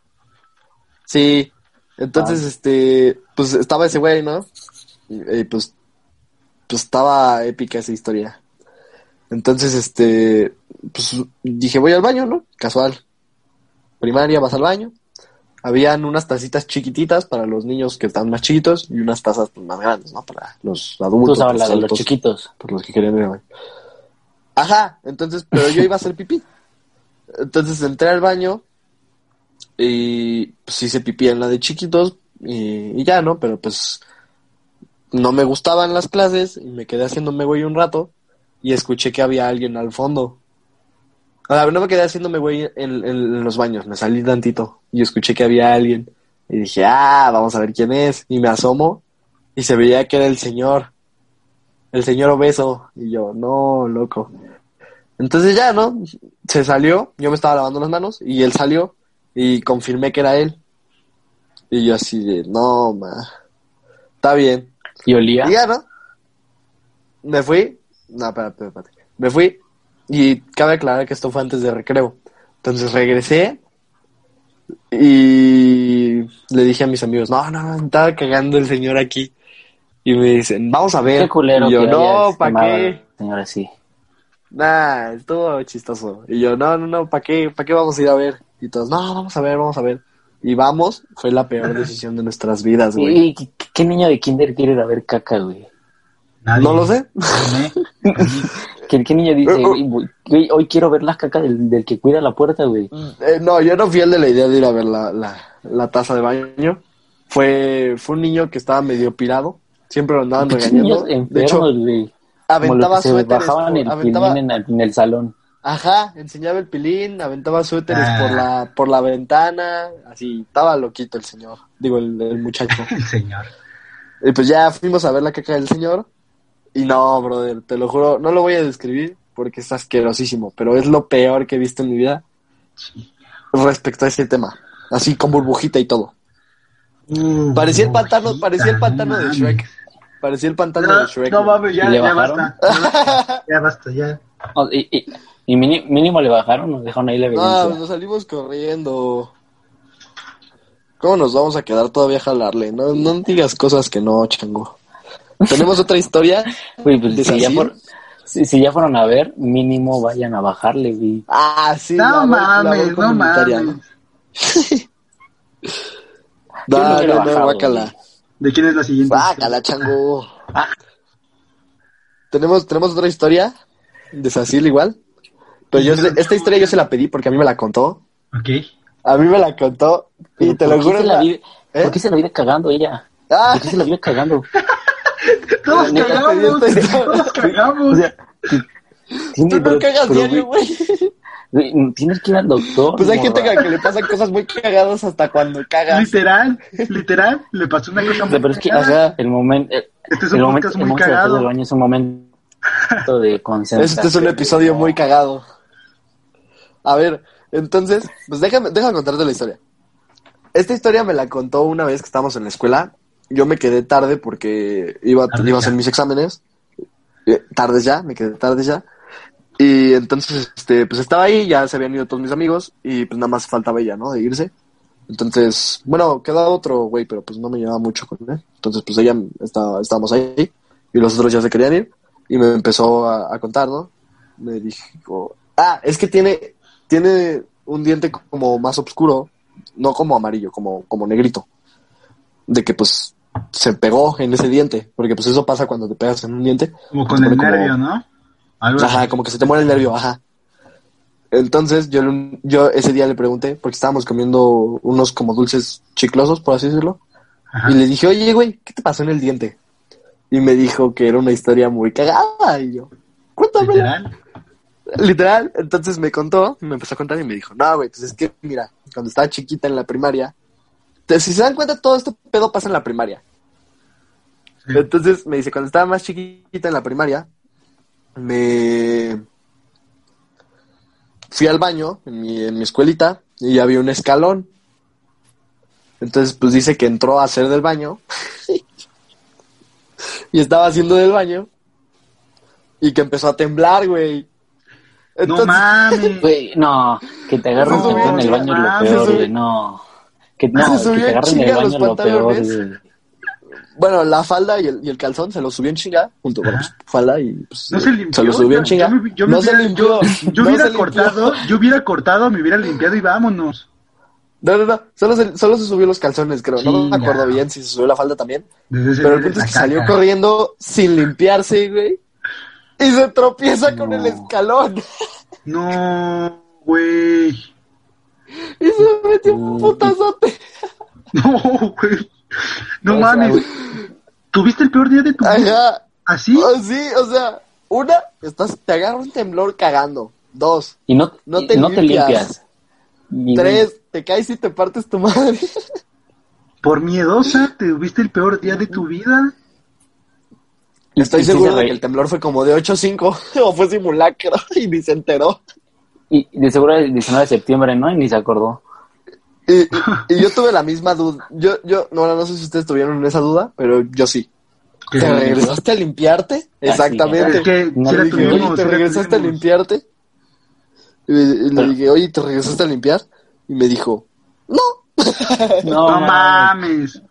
Sí. Entonces, Ah. este, pues estaba ese güey, ¿no? Y, y, pues, pues estaba épica esa historia. Entonces, este, pues dije, voy al baño, ¿no? Casual. Primaria, vas al baño. Habían unas tacitas chiquititas para los niños que están más chiquitos y unas tazas pues, más grandes, ¿no? Para los Tú adultos. usabas la de los adultos, chiquitos. Por los que querían ir al baño. Ajá, entonces, pero yo iba a hacer pipí. Entonces entré al baño y pues hice pipí en la de chiquitos y, ya, ¿no? Pero pues no me gustaban las clases y me quedé haciéndome güey un rato y escuché que había alguien al fondo. O sea, no me quedé haciéndome güey en, en- en los baños, me salí tantito y escuché que había alguien y dije, ah, vamos a ver quién es. Y me asomo y se veía que era el señor, el señor obeso. Y yo, no, loco. Entonces ya, ¿no? Se salió, yo me estaba lavando las manos y él salió y confirmé que era él. Y yo así de, no, ma, está bien. Y olía. Y ya, ¿no? Me fui, no, espérate, espérate. Me fui y cabe aclarar que esto fue antes de recreo. Entonces regresé y le dije a mis amigos, no, no, estaba cagando el señor aquí. Y me dicen, vamos a ver. Qué culero y yo, que no, ¿para qué? al Señor, así. Nah, estuvo chistoso. Y yo, no, no, no, ¿para qué? ¿Para qué vamos a ir a ver? Y todos, no, vamos a ver, vamos a ver. Y vamos, fue la peor decisión de nuestras vidas, güey. ¿Y qué, qué niño de kinder quiere ir a ver caca, güey? Nadie. No lo sé. (laughs) ¿Qué, qué niño dice, güey, hoy quiero ver las cacas del, del que cuida la puerta, güey? Eh, no, yo no fui el de la idea de ir a ver la, la, la taza de baño. Fue, fue un niño que estaba medio pirado. Siempre lo andaban regañando. niños De hecho, enfermos, güey. Como los aventaba que se suéteres. bajaban el aventaba, pilín en el, en el salón. Ajá, enseñaba el pilín, aventaba suéteres Ah. por la, por la ventana. Así, estaba loquito el señor. Digo, el, el muchacho. (laughs) El señor. Y pues ya fuimos a ver la caca del señor. Y no, brother, te lo juro, no lo voy a describir porque es asquerosísimo, pero es lo peor que he visto en mi vida respecto a ese tema. Así con burbujita y todo. Parecía el pantano, parecía el pantano de Shrek. Parecía el pantano No, de Shrek. no mames, ya, ¿Y le ya basta. Ya basta, ya basta, ya. (laughs) Oh, y y, y mínimo le bajaron, nos dejaron ahí la No, evidencia. pues nos salimos corriendo. ¿Cómo nos vamos a quedar todavía a jalarle? No, no digas cosas que no, chango. Tenemos otra historia. (laughs) Güey, pues ¿De si ya, fueron, si, si ya fueron a ver, mínimo vayan a bajarle, güey. Ah, sí. No mames, no (laughs) mames. Yo no No, guácala. ¿De quién es la siguiente? Guácala, chango. Tenemos, tenemos otra historia de Sacil igual. Pero yo, esta historia yo se la pedí porque a mí me la contó. Ok. A mí me la contó. Y te ¿por lo juro. la vive- ¿Eh? ¿Por qué se la vive cagando ella? Ah, ¿Por qué se la vive cagando? (laughs) Todos Neta, cagamos, esta todos cagamos. O sea, tú no cagas diario, güey. Tienes que ir al doctor. Pues hay gente a que le pasan cosas muy cagadas hasta cuando cagas. Literal, literal, le pasó una cosa (laughs) O muy sea, pero es que cagada. ajá, el momento, el, Este es el un momento, podcast el muy momento de cagado. el baño es un momento de concentración. (laughs) Este es un episodio muy cagado. A ver, entonces, pues déjame, déjame contarte la historia. Esta historia me la contó una vez que estábamos en la escuela. Yo me quedé tarde porque iba, Tarde iba a hacer mis exámenes. Eh, Tardes ya, me quedé tarde ya. Y entonces, este, pues estaba ahí, ya se habían ido todos mis amigos y pues nada más faltaba ella, ¿no? De irse. Entonces, bueno, quedaba otro güey, pero pues no me llevaba mucho con él. Entonces, pues ella estaba, estábamos ahí y los otros ya se querían ir y me empezó a, a contar, ¿no? Me dijo, ah, es que tiene, tiene un diente como más oscuro, no como amarillo, como, como negrito. De que pues se pegó en ese diente, porque pues eso pasa cuando te pegas en un diente. Como Te con el como- nervio, ¿no? Algo Ajá, así. como que se te muere el nervio, ajá. Entonces yo, yo ese día le pregunté, porque estábamos comiendo unos como dulces chiclosos, por así decirlo, Ajá. y le dije, oye, güey, ¿qué te pasó en el diente? Y me dijo que era una historia muy cagada, y yo, cuéntamela. Literal. Literal, entonces me contó, me empezó a contar y me dijo, no, güey, pues es que, mira, cuando estaba chiquita en la primaria, si se dan cuenta, todo este pedo pasa en la primaria. Sí. Entonces me dice, cuando estaba más chiquita en la primaria, me fui al baño en mi, en mi escuelita y había un escalón. Entonces, pues dice que entró a hacer del baño (laughs) y estaba haciendo del baño y que empezó a temblar, güey. No mames. (laughs) Güey, no, que te agarren temblor en el baño es lo peor, güey, no. Que, no, Se que subió te en agarren en el baño lo peor, güey. bueno, la falda y el, y el calzón se lo subió en chinga, junto con pues, falda y pues, No se limpió. lo subió en chinga. Yo, me- yo me no se hubiera- limpió. Yo, yo no hubiera se limpió. cortado, yo hubiera cortado, me hubiera limpiado y vámonos. No, no, no. Solo se, solo se subió los calzones, creo. No me acuerdo bien si se subió la falda también. Desde Pero el punto es que la salió corriendo sin limpiarse, güey. Y se tropieza con No. el escalón. No, güey. Y se metió un Mm. putazote. No, güey. No O sea, mames. güey. ¿Tuviste el peor día de tu vida? Ajá. ¿Así? Oh, sí, o sea, una, estás, te agarra un temblor cagando. Dos, Y no, No y te no te limpias. tres, te caes y te partes tu madre. ¿Por miedosa? ¿Tuviste el peor día de tu vida? Estoy y sí seguro se de que el temblor fue como de 8-5 (laughs) o fue simulacro (laughs) y ni se enteró. Y de seguro el 19 de septiembre, ¿no? Y ni se acordó. Y, y- y yo tuve la misma duda. Yo, yo, no, no sé si ustedes tuvieron esa duda, pero yo sí. ¿Te regresaste a limpiarte? Ah, Exactamente. No le dije, tuvimos, oye. ¿te regresaste a limpiarte? Y, le- y le Pero- dije, oye, ¿te regresaste a limpiar? Y me dijo, no. No, No mames.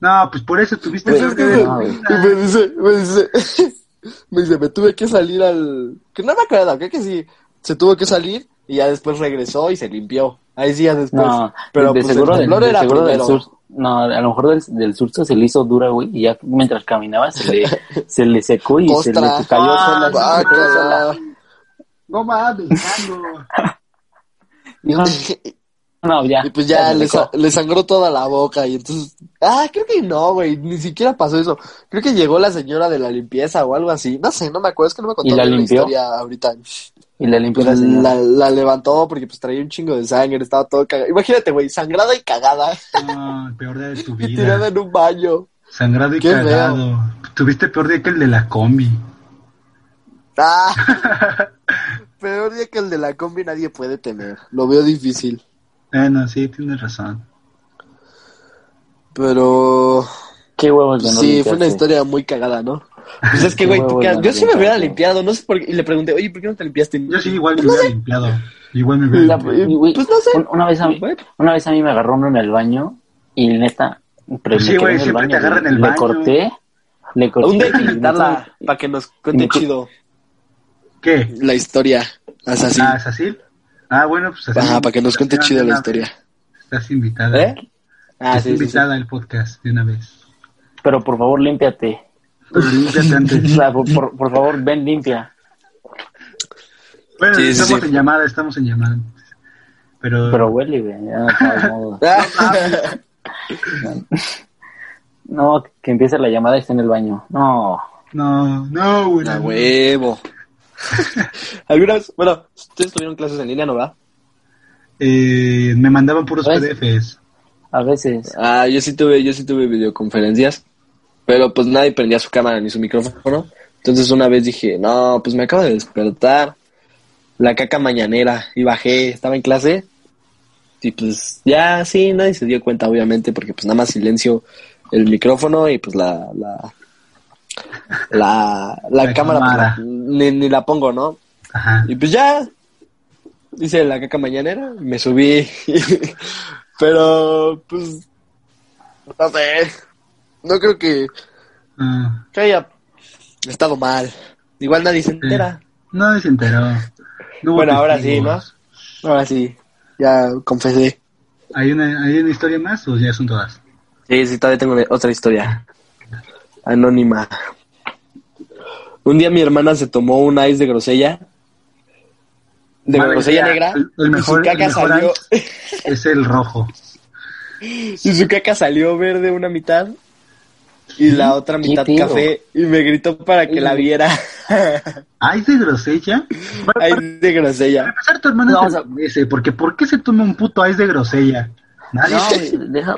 No, pues por eso tuviste Pues que me dice, me dice, (laughs) me dice, me tuve que salir al... Que no me acuerdo, creo que sí. Se tuvo que salir y ya después regresó y se limpió. Ahí sí, ya después. No, pero de pues seguro, el del, de era seguro del sur. No, a lo mejor del, del surto se le hizo dura, güey. Y ya mientras caminaba se le, (laughs) se le secó y se le cayó Ah, sola. No mames. Dijo, (laughs) no, ya. Y pues ya le, secó. sa- le sangró toda la boca y entonces... Ah, creo que no, güey, ni siquiera pasó eso. Creo que llegó la señora de la limpieza o algo así. No sé, no me acuerdo, es que no me contó ¿Y la limpió? historia ahorita. Y le limpió Pues la la, la levantó porque pues traía un chingo de sangre, estaba todo cagado. Imagínate, güey, sangrada y cagada el peor día de tu (laughs) y tirada vida. en un baño. Sangrado y Qué feo. cagado. Tuviste peor día que el de la combi. Ah, (laughs) peor día que el de la combi nadie puede tener. Lo veo difícil. Bueno, sí, tienes razón. Pero Qué huevos de no sí, fue una historia muy cagada, ¿no? Pues es que, (laughs) Qué güey, yo sí me hubiera limpiado, no sé por qué. Y le pregunté, oye, ¿por qué no te limpiaste? Yo sí, igual me hubiera limpiado. Igual me hubiera limpiado. Pues no sé. un- Una vez, a mí, una vez a mí me agarró uno en el baño y neta, pero Pues sí, güey, siempre te agarran en el le baño. corté, le corté. Un día para que nos cuente chido ¿Qué? la historia. Así. Ah, ¿es así? Ah, bueno, pues así. Ajá, para que nos cuente chido la historia. Estás invitada. ¿Eh? Ah, Estás sí, sí, sí. invitada al podcast de una vez. Pero por favor, límpiate. Pero límpiate (laughs) O antes. sea, por, por, por favor, ven limpia. Bueno, estamos sí. en llamada, estamos en llamada. Pero, Pero huele, güey. Ya. Ah, (laughs) No, que empiece la llamada y esté en el baño. No. no, no, güey. a no. (laughs) Algunas, bueno, ustedes tuvieron clases en línea, ¿no, verdad? Eh, me mandaban puros ¿Ves? PDFs. A veces. Ah, yo sí tuve, yo sí tuve videoconferencias, pero pues nadie prendía su cámara ni su micrófono. Entonces una vez dije, no, pues me acabo de despertar, la caca mañanera, y bajé, estaba en clase, y pues ya sí, nadie se dio cuenta, obviamente, porque pues nada más silencio el micrófono y pues la, la, la, la, La cámara, pues, cámara. ni, ni la pongo, ¿no? Ajá. Y pues ya hice la caca mañanera, me subí. (laughs) Pero, pues, no sé. No creo que, Ah, que haya estado mal. Igual nadie se entera. no se enteró. No Bueno, ahora sí. ¿no? Ahora sí, ya confesé. ¿Hay una, ¿Hay una historia más o ya son todas? Sí, sí, todavía tengo otra historia. Anónima. Un día mi hermana se tomó un ice de grosella. De grosella negra. El, el mejor, y su caca el mejor salió. es el rojo. (laughs) Y su caca salió verde una mitad. Y la otra ¿Qué mitad café. Y me gritó para que la viera. (laughs) ¿Ice de grosella? Para ice de grosella. empezar, tu hermano No, o sea- porque ¿por qué se toma un puto ice de grosella? Nadie No, (laughs) deja.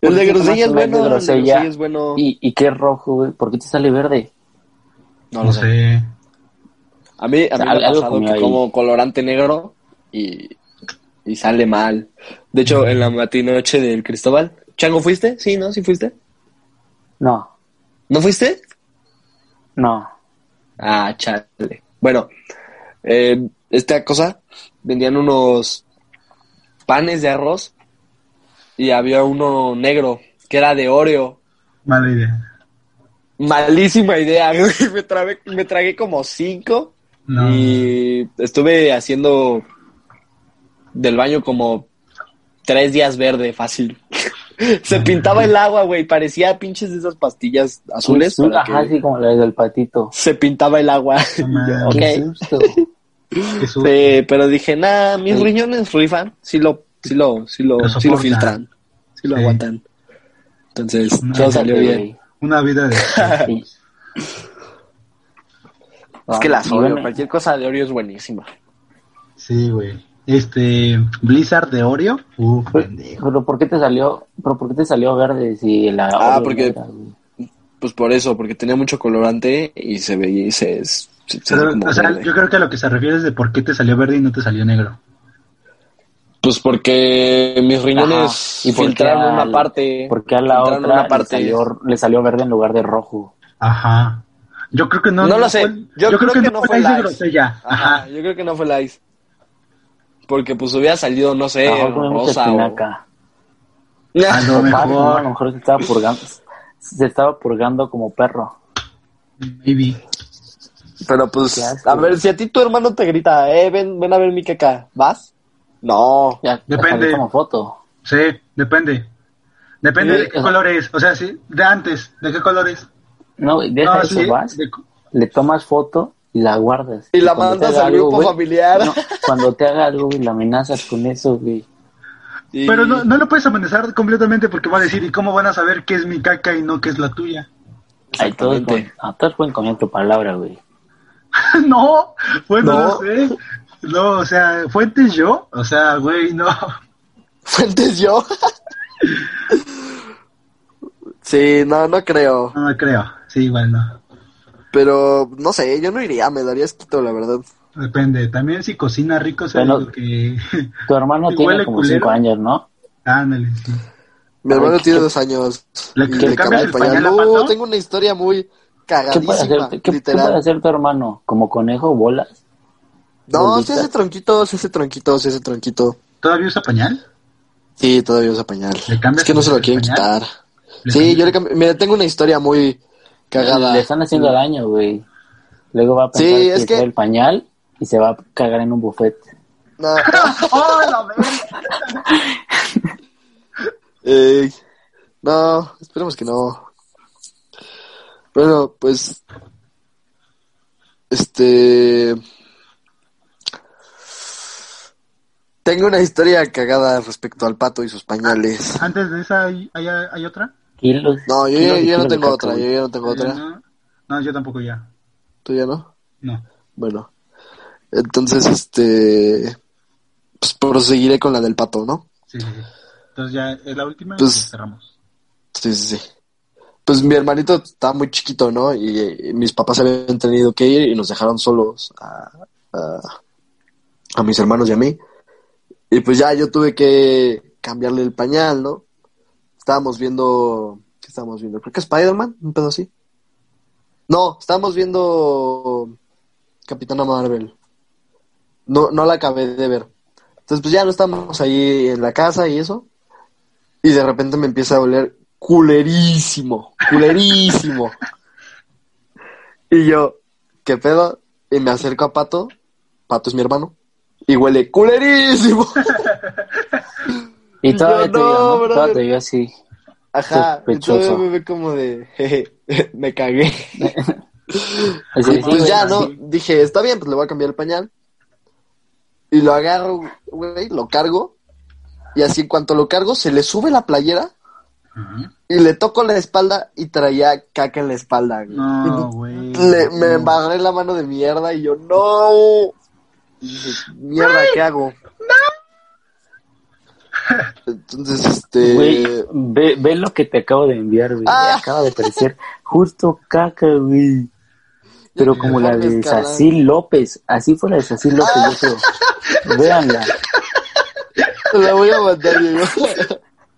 El de ¿por qué grosella es bueno. de El de grosella? grosella es bueno. ¿Y, ¿Y qué es rojo, güey? ¿Por qué te sale verde? No No lo sé. sé. A mí, a mí me ha pasado que ahí. como colorante negro y, y sale mal. De hecho, en la matinoche del Cristóbal. ¿Chango fuiste? Sí, ¿no? ¿Sí fuiste? No, ¿No fuiste? no. Ah, chale. Bueno, eh, esta cosa, vendían unos panes de arroz y había uno negro que era de Oreo. Mala idea. Malísima idea. (laughs) Me, tragué, me tragué como cinco No. y estuve haciendo del baño como tres días verde, fácil. (laughs) Se pintaba el agua, güey. Parecía pinches de esas pastillas azules. Sí, para Ajá, que sí, como la del patito. Se pintaba el agua. (laughs) Mames. Ok. Qué susto. Qué susto. Sí, pero dije, nah, mis Sí. riñones rifan, sí lo, sí lo, sí lo, Lo sí lo soportan. filtran, sí lo Sí. aguantan. Entonces, No, todo salió bien. Una vida de... Sí. (laughs) Es que las Y Oreo, bueno, cualquier cosa de Oreo es buenísima. Sí, güey. Este, Blizzard de Oreo. Uh, pendejo. Pero ¿por qué te salió, pero por qué te salió verde si la Ah, Oreo porque-? Pues por eso, porque tenía mucho colorante y se veía y se, se, se Pero, hace como o sea, verde. yo creo que a lo que se refiere es de por qué te salió verde y no te salió negro. Pues porque mis riñones Ajá. ¿Y filtraron al- una parte. Porque a la otra le, parte. salió, le salió verde en lugar de rojo. Ajá. Yo creo que no. No lo sé. fue- Yo creo que no fue grosella. Ajá, Ajá. yo creo que no fue el ice. Porque pues hubiera salido, no sé, A rosa o... A fácil, (laughs) ¿no? A mejor. lo mejor se estaba purgando. Se estaba purgando como perro. Maybe. Pero pues, a ver, si a ti tu hermano te grita, eh, ven, ven a ver mi caca, ¿vas? No. Ya, Depende. como foto. Sí, depende. Depende Sí, de qué o sea- color es. O sea, sí, de antes. ¿De qué color es? No, deja No, eso, sí, vas, de- le tomas foto y la guardas. Y la mandas al grupo güey, familiar. no, cuando te haga algo, güey, la amenazas con eso, güey. (laughs) Y- Pero no, no lo puedes amenazar completamente porque va a decir, ¿y cómo van a saber qué es mi caca y no qué es la tuya? Ay, todos, pueden- todos pueden comer tu palabra, güey. (laughs) no, bueno, no. No. sé. No, o sea, fuentes yo, o sea, güey, no. Fuentes yo. sí, no, no creo. No creo. Sí, igual no. Pero, no sé, yo no iría, me daría esquito, la verdad. Depende. También si cocina rico, se que... (laughs) Tu hermano ¿Y tiene huele como culero? cinco años, ¿no? Ándale, sí. Mi Ay, hermano ¿qué- tiene dos años. ¿Le- y le le cambias cambia el pañal. pañal No, tengo una historia muy ¿Qué puede, cagadísima, hacer, qué- qué literal. puede hacer tu hermano? ¿Como conejo, bolas? No, ¿Bolita? se hace tronquito, se hace tronquito, se hace tronquito. ¿Todavía usa pañal? Sí, todavía usa pañal. ¿Le cambias Es que no se lo quieren pañal? quitar. ¿Le Sí, yo le cambié. Mira, tengo una historia muy cagada. Le están haciendo daño, güey. Luego va a pensar Sí, que, es que- trae el pañal y se va a cagar en un buffet. No. (laughs) ¡Oh, la! (laughs) Ey, no, esperemos que no. Bueno, pues. Este. Tengo una historia cagada respecto al pato y sus pañales. Antes de esa, ¿hay, hay, hay otra? Kilos, No, yo, kilos ya- no tengo otra, yo ya no tengo otra. No, no, yo tampoco ya. ¿Tú ya no? No. Bueno. Entonces, este. Pues proseguiré con la del pato, ¿no? Sí, sí, sí. Entonces ya es la última Pues- y cerramos. Sí, sí, sí. Pues mi hermanito estaba muy chiquito, ¿no? Y, eh, mis papás habían tenido que ir y nos dejaron solos a, a, a mis hermanos y a mí. Y pues ya yo tuve que cambiarle el pañal, ¿no? Estábamos viendo... ¿Qué estábamos viendo? Creo que Spider-Man, un pedo así. No, estábamos viendo Capitana Marvel. No, no la acabé de ver. Entonces pues ya no estamos ahí en la casa y eso. Y de repente me empieza a oler culerísimo, culerísimo. (laughs) y yo, ¿qué pedo? Y me acerco a Pato, Pato es mi hermano, y huele culerísimo. (laughs) Y todavía yo, te no. Todavía te así. Ajá, entonces me ve como de, jeje, (laughs) me cagué. (laughs) Así, Y pues ya, ¿no? Dije, está bien, pues le voy a cambiar el pañal. Y lo agarro, güey, lo cargo. Y así en cuanto lo cargo, se le sube la playera y le toco la espalda y traía caca en la espalda, güey. No, güey. Le- me embarré la mano de mierda y yo, no. Mierda, ¿qué hago? (laughs) Entonces, este... Güey, ve, ve lo que te acabo de enviar, güey. Ah. Acaba de aparecer justo caca, güey. Pero como la de. Sací López. Así fue la de Sací López, yo creo. (laughs) Véanla. La voy a mandar, Diego.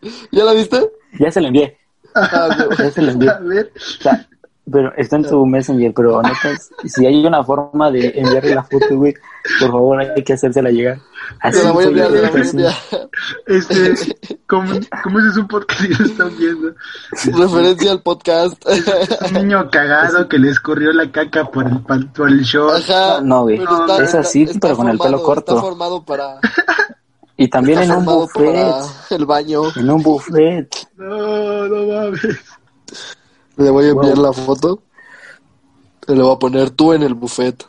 (laughs) ¿Ya la viste? Ya se la envié. Ah. Ya se la envié. A ver. O sea, pero está en tu Messenger, pero (laughs) neta, si hay una forma de enviarle la foto, güey, por favor hay que hacérsela llegar. Así la voy a enviar, la voy a así. enviar. Este, (laughs) ¿cómo, cómo ese es un podcast que lo están viendo? Referencia al podcast. Un niño cagado que le escurrió la caca por el, por el short. Ajá. No, güey. pero Es así, pero con el pelo corto. Está formado para, Y también está en un buffet. el baño. En un buffet. No, no mames. Le voy a enviar Wow. la foto. Te le voy a poner tú en el buffet.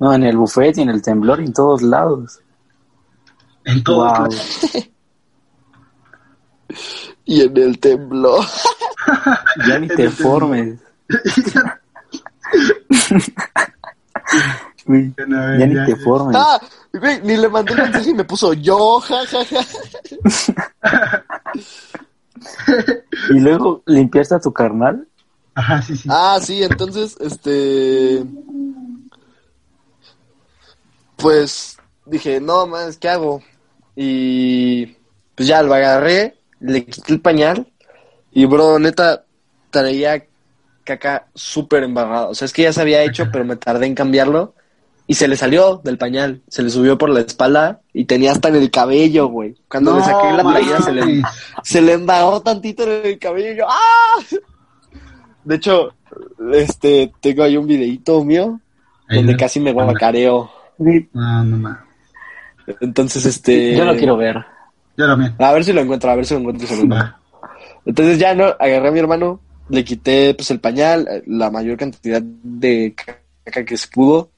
No, en el buffet y en el temblor y en todos lados. En todo. Wow. (laughs) Y en el temblor. (laughs) Ya ni (laughs) te formes. No, Ya ni ya, te ya. formes. Ah, güey, ni le mandé el mensaje y me puso yo, ja, ja, ja. Y luego limpiaste a tu carnal. Ajá, sí, sí. Ah, sí, entonces, este. Pues dije, no más, ¿qué hago? Y pues ya lo agarré, le quité el pañal y, bro, neta, traía caca súper embarrada. O sea, es que ya se había hecho, pero me tardé en cambiarlo y se le salió del pañal, se le subió por la espalda y tenía hasta en el cabello, güey. Cuando le No saqué la playera se le, se le embarró tantito en el cabello y yo, ¡ah! De hecho, este, tengo ahí un videito mío Ahí donde no- casi me guacareo. Güey, No, no mames. Entonces, este... Yo lo quiero ver. Yo también. A ver si lo encuentro, a ver si lo encuentro. se lo. Va. Entonces ya, ¿no? Agarré a mi hermano, le quité, pues, el pañal, eh, la mayor cantidad de caca que se pudo,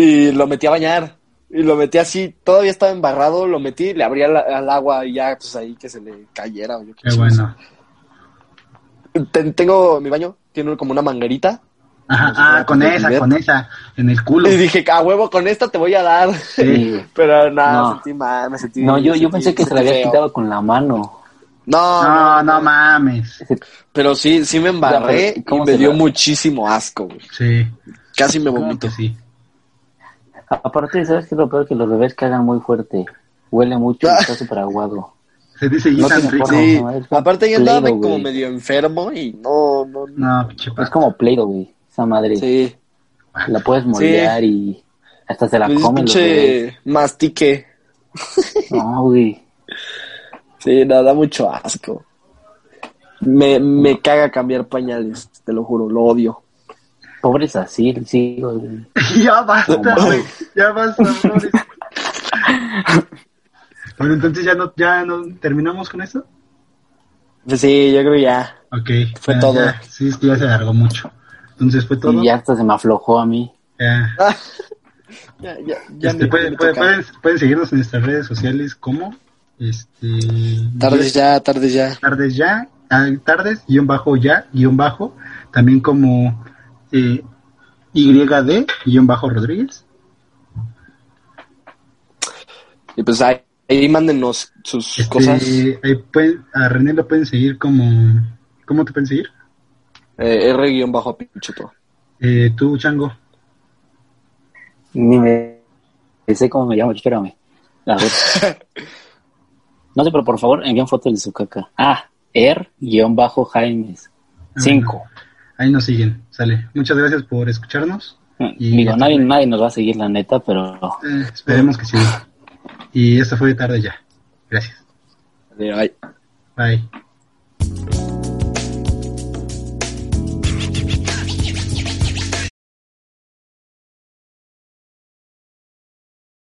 y lo metí a bañar. Y lo metí así, todavía estaba embarrado, lo metí, le abría la- al agua y ya, pues, ahí que se le cayera. O yo qué Qué bueno. Ten- tengo mi baño, tiene como una manguerita. Ajá, ah, con esa, con esa. En el culo. Y dije, a huevo, con esta te voy a dar. Sí. (laughs) Pero nada, No. me sentí mal, me sentí... No, yo, yo pensé que se la había feo. quitado con la mano. No, No, no mames. Pero sí, sí me embarré Ya, pero, y ¿cómo me dio muchísimo asco, güey. Sí. Casi me vomito. sí. Aparte, ¿sabes qué es lo peor? Que los bebés cagan muy fuerte. Huele mucho y está súper aguado. (laughs) Se dice No tiene forma. Sí, no, como aparte yo andaba como güey. medio enfermo y no, no, no. No, Es como Play-Doh, güey. Esa madre. Sí, La puedes moldear y hasta se la pues, comen pinche mastique. No, güey. Sí, no, da mucho asco. Me, me caga cambiar pañales, te lo juro, lo odio. Pobres así, sí, (laughs) ya basta, güey. Ya basta. Bueno, entonces ya no, ya no terminamos con eso. Pues sí, yo creo que ya. Ok. Fue ya, todo. ya. Sí, es que ya se alargó mucho. Entonces fue todo. Y ya hasta se me aflojó a mí. Ya. (laughs) Ya, ya, ya Este, pueden, pueden, pueden seguirnos en nuestras redes sociales como este Tardes ya, tardes ya. tardes ya ah, tardes guion bajo ya guion bajo también como eh, YD guion bajo Rodríguez Y pues ahí, ahí mándenos sus Este, cosas. ahí pueden- a René lo pueden seguir como ¿cómo te pueden seguir? Eh, R-Pichuto. Eh, tú Chango Ni me sé cómo me llamo, espérame. A ver. (laughs) No sé, pero por favor, envíen fotos de su caca. Ah, Er-Jaimes. Cinco. Ahí nos siguen. Sale. Muchas gracias por escucharnos. Y Digo, esto nadie, nadie nos va a seguir, la neta, pero Eh, esperemos que sí. Y esto fue tarde ya. Gracias. Ay. bye